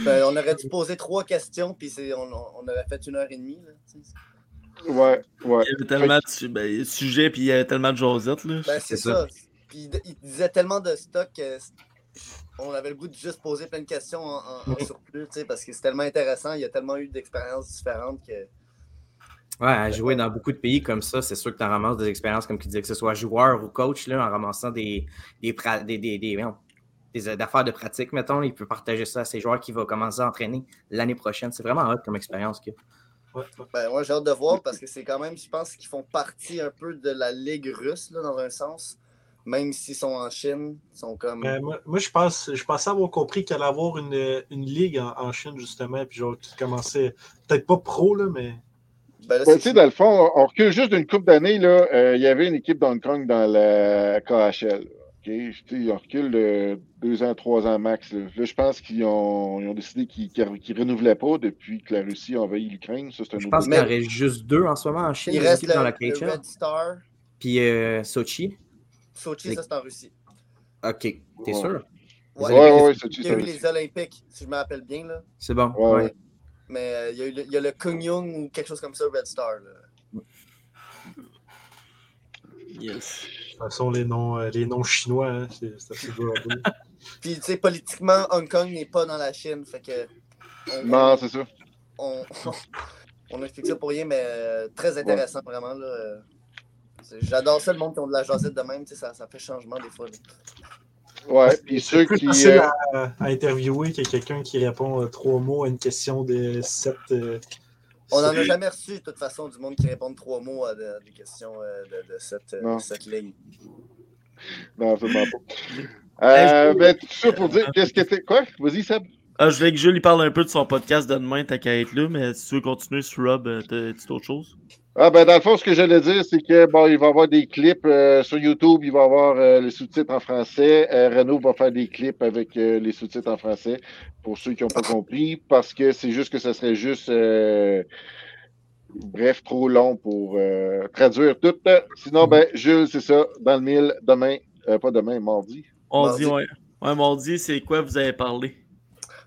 Ben, on aurait dû poser trois questions, puis c'est- on, on aurait fait une heure et demie. Là. Ouais, ouais. Il y avait tellement de ben, sujets, puis il y avait tellement de Josette. Ben, c'est C'est ça. Puis il, il disait tellement de stock que c- on avait le goût de juste poser plein de questions en, en- en surplus, tu sais, parce que c'est tellement intéressant. Il y a tellement eu d'expériences différentes que. Ouais, à jouer dans beaucoup de pays comme ça, c'est sûr que tu en ramasses des expériences, comme tu disais, que ce soit joueur ou coach, là, en ramassant des, des, des, des, des, euh, affaires de pratique, mettons. Il peut partager ça à ses joueurs qui vont commencer à entraîner l'année prochaine. C'est vraiment hot comme expérience. ouais. Ben, moi, j'ai hâte de voir parce que c'est quand même, je pense qu'ils font partie un peu de la ligue russe, là, dans un sens. Même s'ils sont en Chine, ils sont comme. Ben, moi, moi, je pense, je pensais avoir compris qu'elle allait avoir une, une ligue en, en Chine, justement, puis genre, qui commençait, peut-être pas pro, là, mais Ben, Ben, tu sais, dans le fond, on recule juste d'une couple d'années, là, euh, il y avait une équipe d'Hong Kong dans la KHL. OK? Tu sais, on recule de deux ans, trois ans max. Là, Là, je pense qu'ils ont, ils ont décidé qu'ils ne renouvelaient pas depuis que la Russie a envahi l'Ukraine. Ça, c'est un Je pense qu'il y en reste juste deux en ce moment en Chine, Il reste le, dans la le. Red Star. Puis euh, Sochi. Sochi, ça, c'est en Russie. OK, t'es Ouais. sûr? Ouais, Ouais, ouais, ouais, c'est Il y a eu les Olympiques, si je me rappelle bien. Là. C'est bon. Ouais, ouais. ouais. Mais euh, il, y a le, il y a le Kungyung ou quelque chose comme ça, Red Star. Là. Yes. de toute façon, les noms, euh, les noms chinois, hein, c'est c'est assez dire. Puis, tu sais, politiquement, Hong Kong n'est pas dans la Chine. Fait que. On, Non, c'est ça. on, on explique ça pour rien, mais euh, très intéressant, vraiment. Euh, J'adore ça, le monde qui ont de la jasette de même. tu sais, Ça, ça fait changement des fois. là. Ouais, puis ceux plus qui. facile euh, à, à interviewer que quelqu'un qui répond euh, trois mots à une question de sept. euh, On n'en a jamais reçu, de toute façon, du monde qui répond trois mots à de- des questions euh, de, de cette, Non. de cette ligne. Non, absolument pas. Euh, ben, tout ça pour dire, qu'est-ce que t'es. Quoi? Vas-y, Seb. Ah, je voulais que Jules parle un peu de son podcast de demain, t'as qu'à être là, mais si tu veux continuer sur Rob, t'as t'as autre chose? Ah ben dans le fond, ce que j'allais dire, c'est que bon, il va y avoir des clips euh, sur YouTube, il va y avoir euh, les sous-titres en français. Euh, Renault va faire des clips avec euh, les sous-titres en français pour ceux qui n'ont pas compris, parce que c'est juste que ça serait juste euh, bref, trop long pour euh, traduire tout. Sinon, ben, Jules, c'est ça, dans le mille, demain, euh, pas demain, mardi. On Mardi. dit, ouais. Ouais, mardi, c'est quoi vous avez parlé?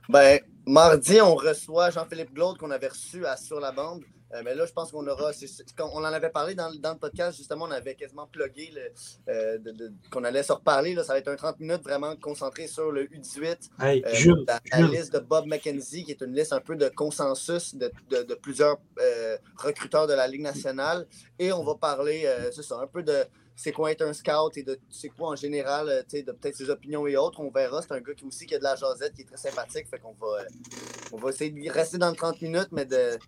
Ben, Mardi, on reçoit Jean-Philippe Glaude qu'on avait reçu à Sur la bande. Euh, mais là, je pense qu'on aura. quand on en avait parlé dans, dans le podcast, justement, on avait quasiment plugué euh, qu'on allait se reparler. Là. Ça va être un 30 minutes vraiment concentré sur le U18. Hey, Euh, la, liste de Bob McKenzie, qui est une liste un peu de consensus de, de- de plusieurs recruteurs de la Ligue nationale. Et on va parler, c'est ça, un peu de c'est quoi être un scout et de c'est quoi en général, de peut-être ses opinions et autres. On verra. C'est un gars qui aussi qui a de la jasette, qui est très sympathique. Fait qu'on va, on va essayer de rester dans le 30 minutes, mais de-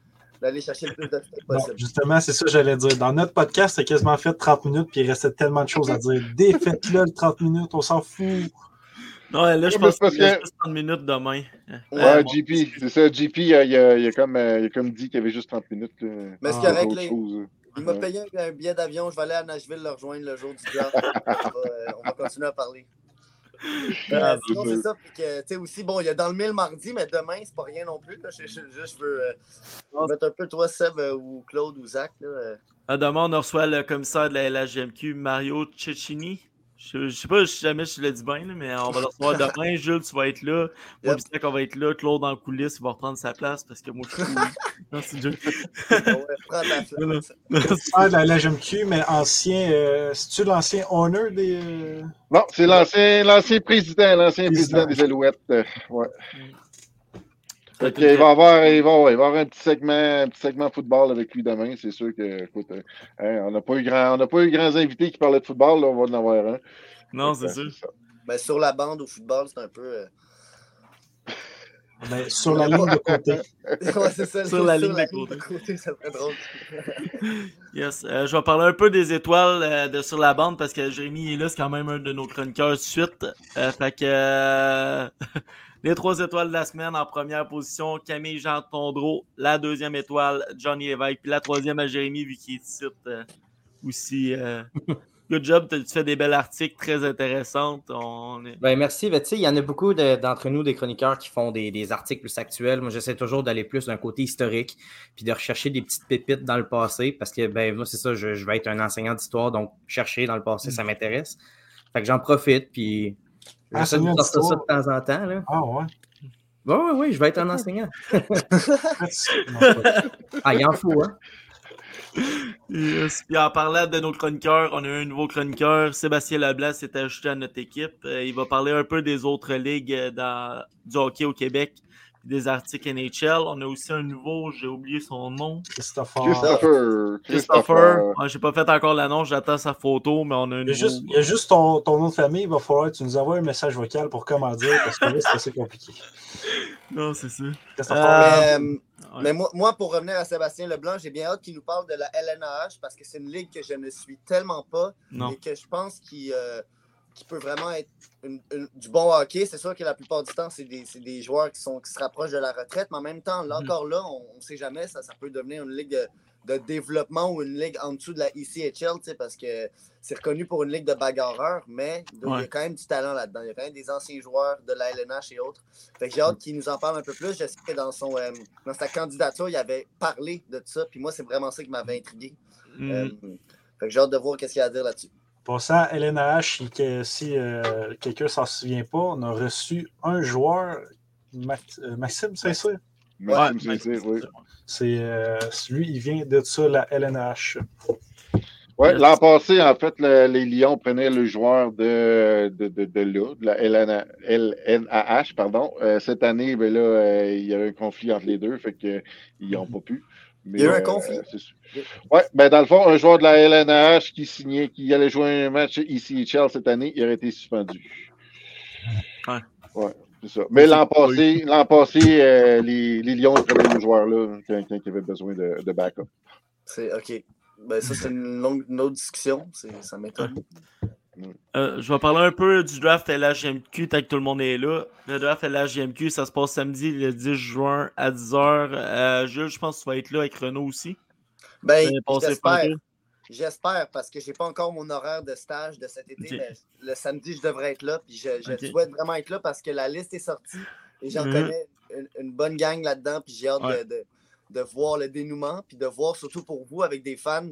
d'aller chercher le plus de bon, possible. justement, c'est ça que j'allais dire. Dans notre podcast, c'est quasiment fait 30 minutes, puis il restait tellement de choses à dire. Défaites-le le 30 minutes, on s'en fout. Non, là, je pense qu'il que- juste 30 minutes demain. Ouais, Euh, JP, c'est ça. JP, il a, il a- il a comme, euh, il a comme dit qu'il y avait juste 30 minutes. là. Mais c'est correct, chose, Il m'a payé un, billet d'avion. Je vais aller à Nashville le rejoindre le jour du draft. on, va, euh, on va continuer à parler. Euh, Ah, sinon, c'est ça. Puis que, tu sais, aussi, bon, il y a dans le mille mardi, mais demain, c'est pas rien non plus. Là. Je, je- je- je veux euh, mettre un peu toi, Seb, euh, ou Claude, ou Zach. Là, euh. Ah, demain, on reçoit le commissaire de la LHGMQ, Mario Cecchini. Je, je sais pas si jamais je le dis bien, là, mais on va le recevoir demain. Jules, tu vas être là. Moi, Yep. Bissac, on va être là. Claude en coulisses, il va reprendre sa place parce que moi, je suis. non, c'est Jules. Ouais, prends de la LGMQ, mais ancien. euh, C'est-tu l'ancien owner des. euh, Non, c'est l'ancien, l'ancien président, l'ancien Président. président des Alouettes. euh, ouais. Ça qu'il va avoir, il va, ouais, il va avoir un petit segment, un petit segment football avec lui demain. C'est sûr que, écoute, euh, hein, on n'a pas eu grand, on n'a pas eu grands invités qui parlaient de football. Là, on va en avoir un. Non, c'est sûr. Ben, sur la bande au football, c'est un peu. euh, ben, sur la ligne de côté. ouais, ça. Sur la ligne de côté. ça serait drôle. Yes. Euh, je vais parler un peu des étoiles euh, de sur la bande parce que Jérémy est là, c'est quand même un de nos chroniqueurs de suite. Euh, fait que euh, les trois étoiles de la semaine en première position, Camille Jean Tondreau, la deuxième étoile, Johnny Lévesque, puis la troisième à Jérémy vu qu'il est ici euh, aussi. euh, good job, tu fais des belles articles très. On est- Ben, merci. Ben, il y en a beaucoup de- d'entre nous, des chroniqueurs, qui font des, des articles plus actuels. Moi, j'essaie toujours d'aller plus d'un côté historique, puis de rechercher des petites pépites dans le passé, parce que, ben, moi, c'est ça, je, je vais être un enseignant d'histoire, donc chercher dans le passé, ça m'intéresse. Fait que j'en profite, puis j'essaie de Enseignant sortir ça de temps en temps. Là. Ah, ouais. Oui, oui, oui, je vais être un enseignant. Ah, il en faut, hein? Yes. Puis en parlant de nos chroniqueurs, on a un nouveau chroniqueur, Sébastien Leblanc s'est ajouté à notre équipe. Euh, il va parler un peu des autres ligues euh, dans, du hockey au Québec, des articles NHL. On a aussi un nouveau, j'ai oublié son nom. Christopher. Christopher. Christopher. Ouais, j'ai pas fait encore l'annonce, j'attends sa photo, mais on a un Il y a nouveau. juste, il y a juste ton, ton nom de famille, il va falloir que tu nous envoies un message vocal pour comment dire, parce que là, c'est assez compliqué. Non, c'est ça. Christopher. Euh, Mais, euh, Ouais. mais moi, moi, pour revenir à Sébastien Leblanc, j'ai bien hâte qu'il nous parle de la LNAH parce que c'est une ligue que je ne suis tellement pas Non. et que je pense qu'il euh, qu'il peut vraiment être une- une- du bon hockey. C'est sûr que la plupart du temps, c'est des, joueurs qui, sont, qui se rapprochent de la retraite, mais en même temps, là Mhm. encore là, on ne sait jamais, ça, ça peut devenir une ligue de, de développement ou une ligue en dessous de la ECHL, parce que c'est reconnu pour une ligue de bagarreurs, mais il y a quand même du talent là-dedans. Il y a quand même des anciens joueurs de la LNH et autres. Fait que j'ai hâte qu'il nous en parle un peu plus. Je sais que dans, son, euh, dans sa candidature, il avait parlé de ça. Puis moi, c'est vraiment ça qui m'avait intrigué. Mm. Euh, fait que j'ai hâte de voir qu'est-ce qu'il y a à dire là-dessus. Pour ça, LNH, si, que- si euh, quelqu'un s'en souvient pas, on a reçu un joueur, Max- euh, Maxime, c'est ça? Maxime Ouais, Saint-Cyr, oui. C'est euh, lui, il vient de ça, la LNH. Ouais, l'an passé, en fait, le- les Lions prenaient le joueur de, de, de, de là, de la LNA LNAH, pardon. Euh, cette année, ben là, euh, il y avait un conflit entre les deux, fait que ils n'ont pas pu. Mais, Il y a eu un euh, conflit? sûr. Ouais, ben dans le fond, un joueur de la LNAH qui signait, qui allait jouer un match ECHL cette année, il aurait été suspendu. Ouais. Ouais, c'est ça. Mais l'an passé, l'an passé, euh, les, les Lions ils prenaient le joueur là, quand, quand il avait besoin de, de backup. C'est OK. Ben, ça, c'est une, longue, une autre discussion. C'est- Ça m'étonne. Euh, je vais parler un peu du draft LHGMQ tant que tout le monde est là. Le draft LHGMQ, ça se passe samedi le 10 juin à 10h. Euh, Jules, je pense que tu vas être là avec Renaud aussi. Ben, j'espère. J'espère, parce que j'ai pas encore mon horaire de stage de cet été. Mais le samedi, je devrais être là. Puis je, je souhaite vraiment être là parce que la liste est sortie et j'en Mhm. connais une, une bonne gang là-dedans. Puis j'ai hâte de- Ouais. de, de voir le dénouement. Puis de voir, surtout pour vous, avec des fans,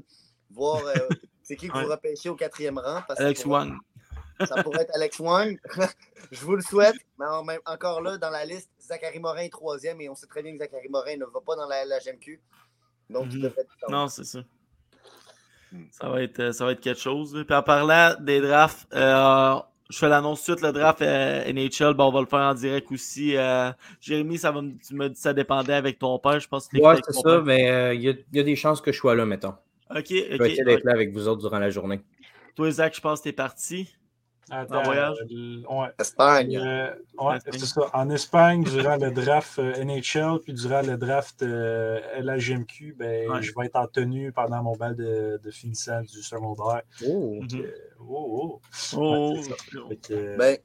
voir euh, c'est qui que Ouais. vous repêchez au quatrième rang? Parce Alex Wang. ça pourrait être Alex Wang. je vous le souhaite, mais en même, encore là, dans la liste, Zachary Morin est troisième et on sait très bien que Zachary Morin ne va pas dans la, la GMQ. Donc, il Mhm. devrait être Non, c'est ça. Ça va, être, euh, ça va être quelque chose. Puis en parlant des drafts, euh, je fais l'annonce tout de suite, le draft euh, NHL, ben, on va le faire en direct aussi. Euh, Jérémy, ça va me- tu dit que ça dépendait avec ton père, je pense que Ouais, c'est ça, père. mais euh, il y, a- il y a des chances que je sois là, mettons. Ok, Je vais ok. essayer d'être là avec vous autres durant la journée. Toi, Zach, je pense que t'es parti. Attends, En voyage? euh, ouais. Espagne. Euh, ouais, c'est ça. En Espagne, durant le draft euh, NHL, puis durant le draft euh, LHGMQ, ben, Ouais. je vais être en tenue pendant mon bal de, de finissant du secondaire. Oh. Mhm. Oh, oh. Oh, Ouais, que, euh, Ben,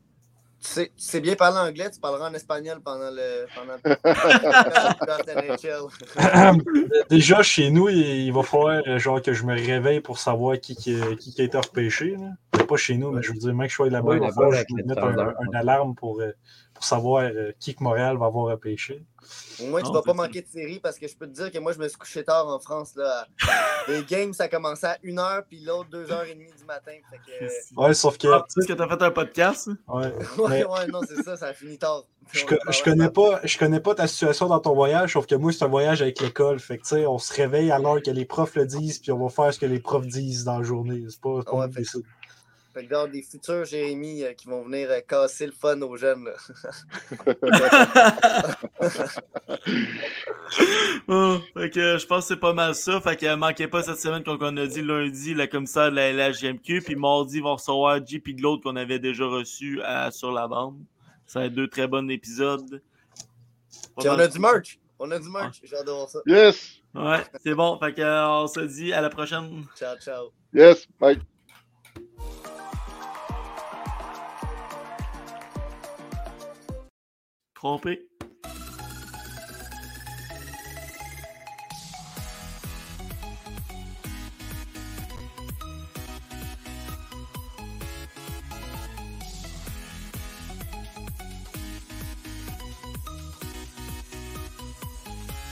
tu sais, tu sais bien parler anglais, tu parleras en espagnol pendant le, pendant. Déjà, chez nous, il, il va falloir euh, genre, que je me réveille pour savoir qui, qui, qui a été repêché. là. Pas chez nous, mais je veux dire, même que je sois là-bas, Ouais, il va falloir que je mette un, standard. un alarme pour, euh, pour savoir euh, qui que Montréal va avoir repêché. Au moins, tu Non, vas pas manquer de série parce que je peux te dire que moi, je me suis couché tard en France. Là. Les games, ça commençait à 1h, puis l'autre 2h30 du matin. Fait que, Ouais, sauf que. Ah, tu sais que t'as fait un podcast? ouais, ouais, mais- ouais, non, c'est ça, ça a fini tard. Je, co- je connais pas, je connais pas ta situation dans ton voyage, sauf que moi, c'est un voyage avec l'école. Fait que, tu sais, on se réveille à l'heure que les profs le disent, puis on va faire ce que les profs disent dans la journée. C'est pas, pas Ouais, fait-. Fait que genre, des futurs Jérémy euh, qui vont venir euh, casser le fun aux jeunes. là. Oh, fait que je pense que c'est pas mal ça. Fait que manquez pas cette semaine, comme on a dit lundi, la commissaire de la LHGMQ. Puis mardi, ils vont recevoir JP de l'autre qu'on avait déjà reçu à- sur la bande. Ça va être deux très bons épisodes. Pas Puis on mal. a du merch. On a du merch. Voir ça. Yes, Ouais, c'est bon. Fait que euh, on se dit à la prochaine. Ciao, ciao. yes, bye. Trompé.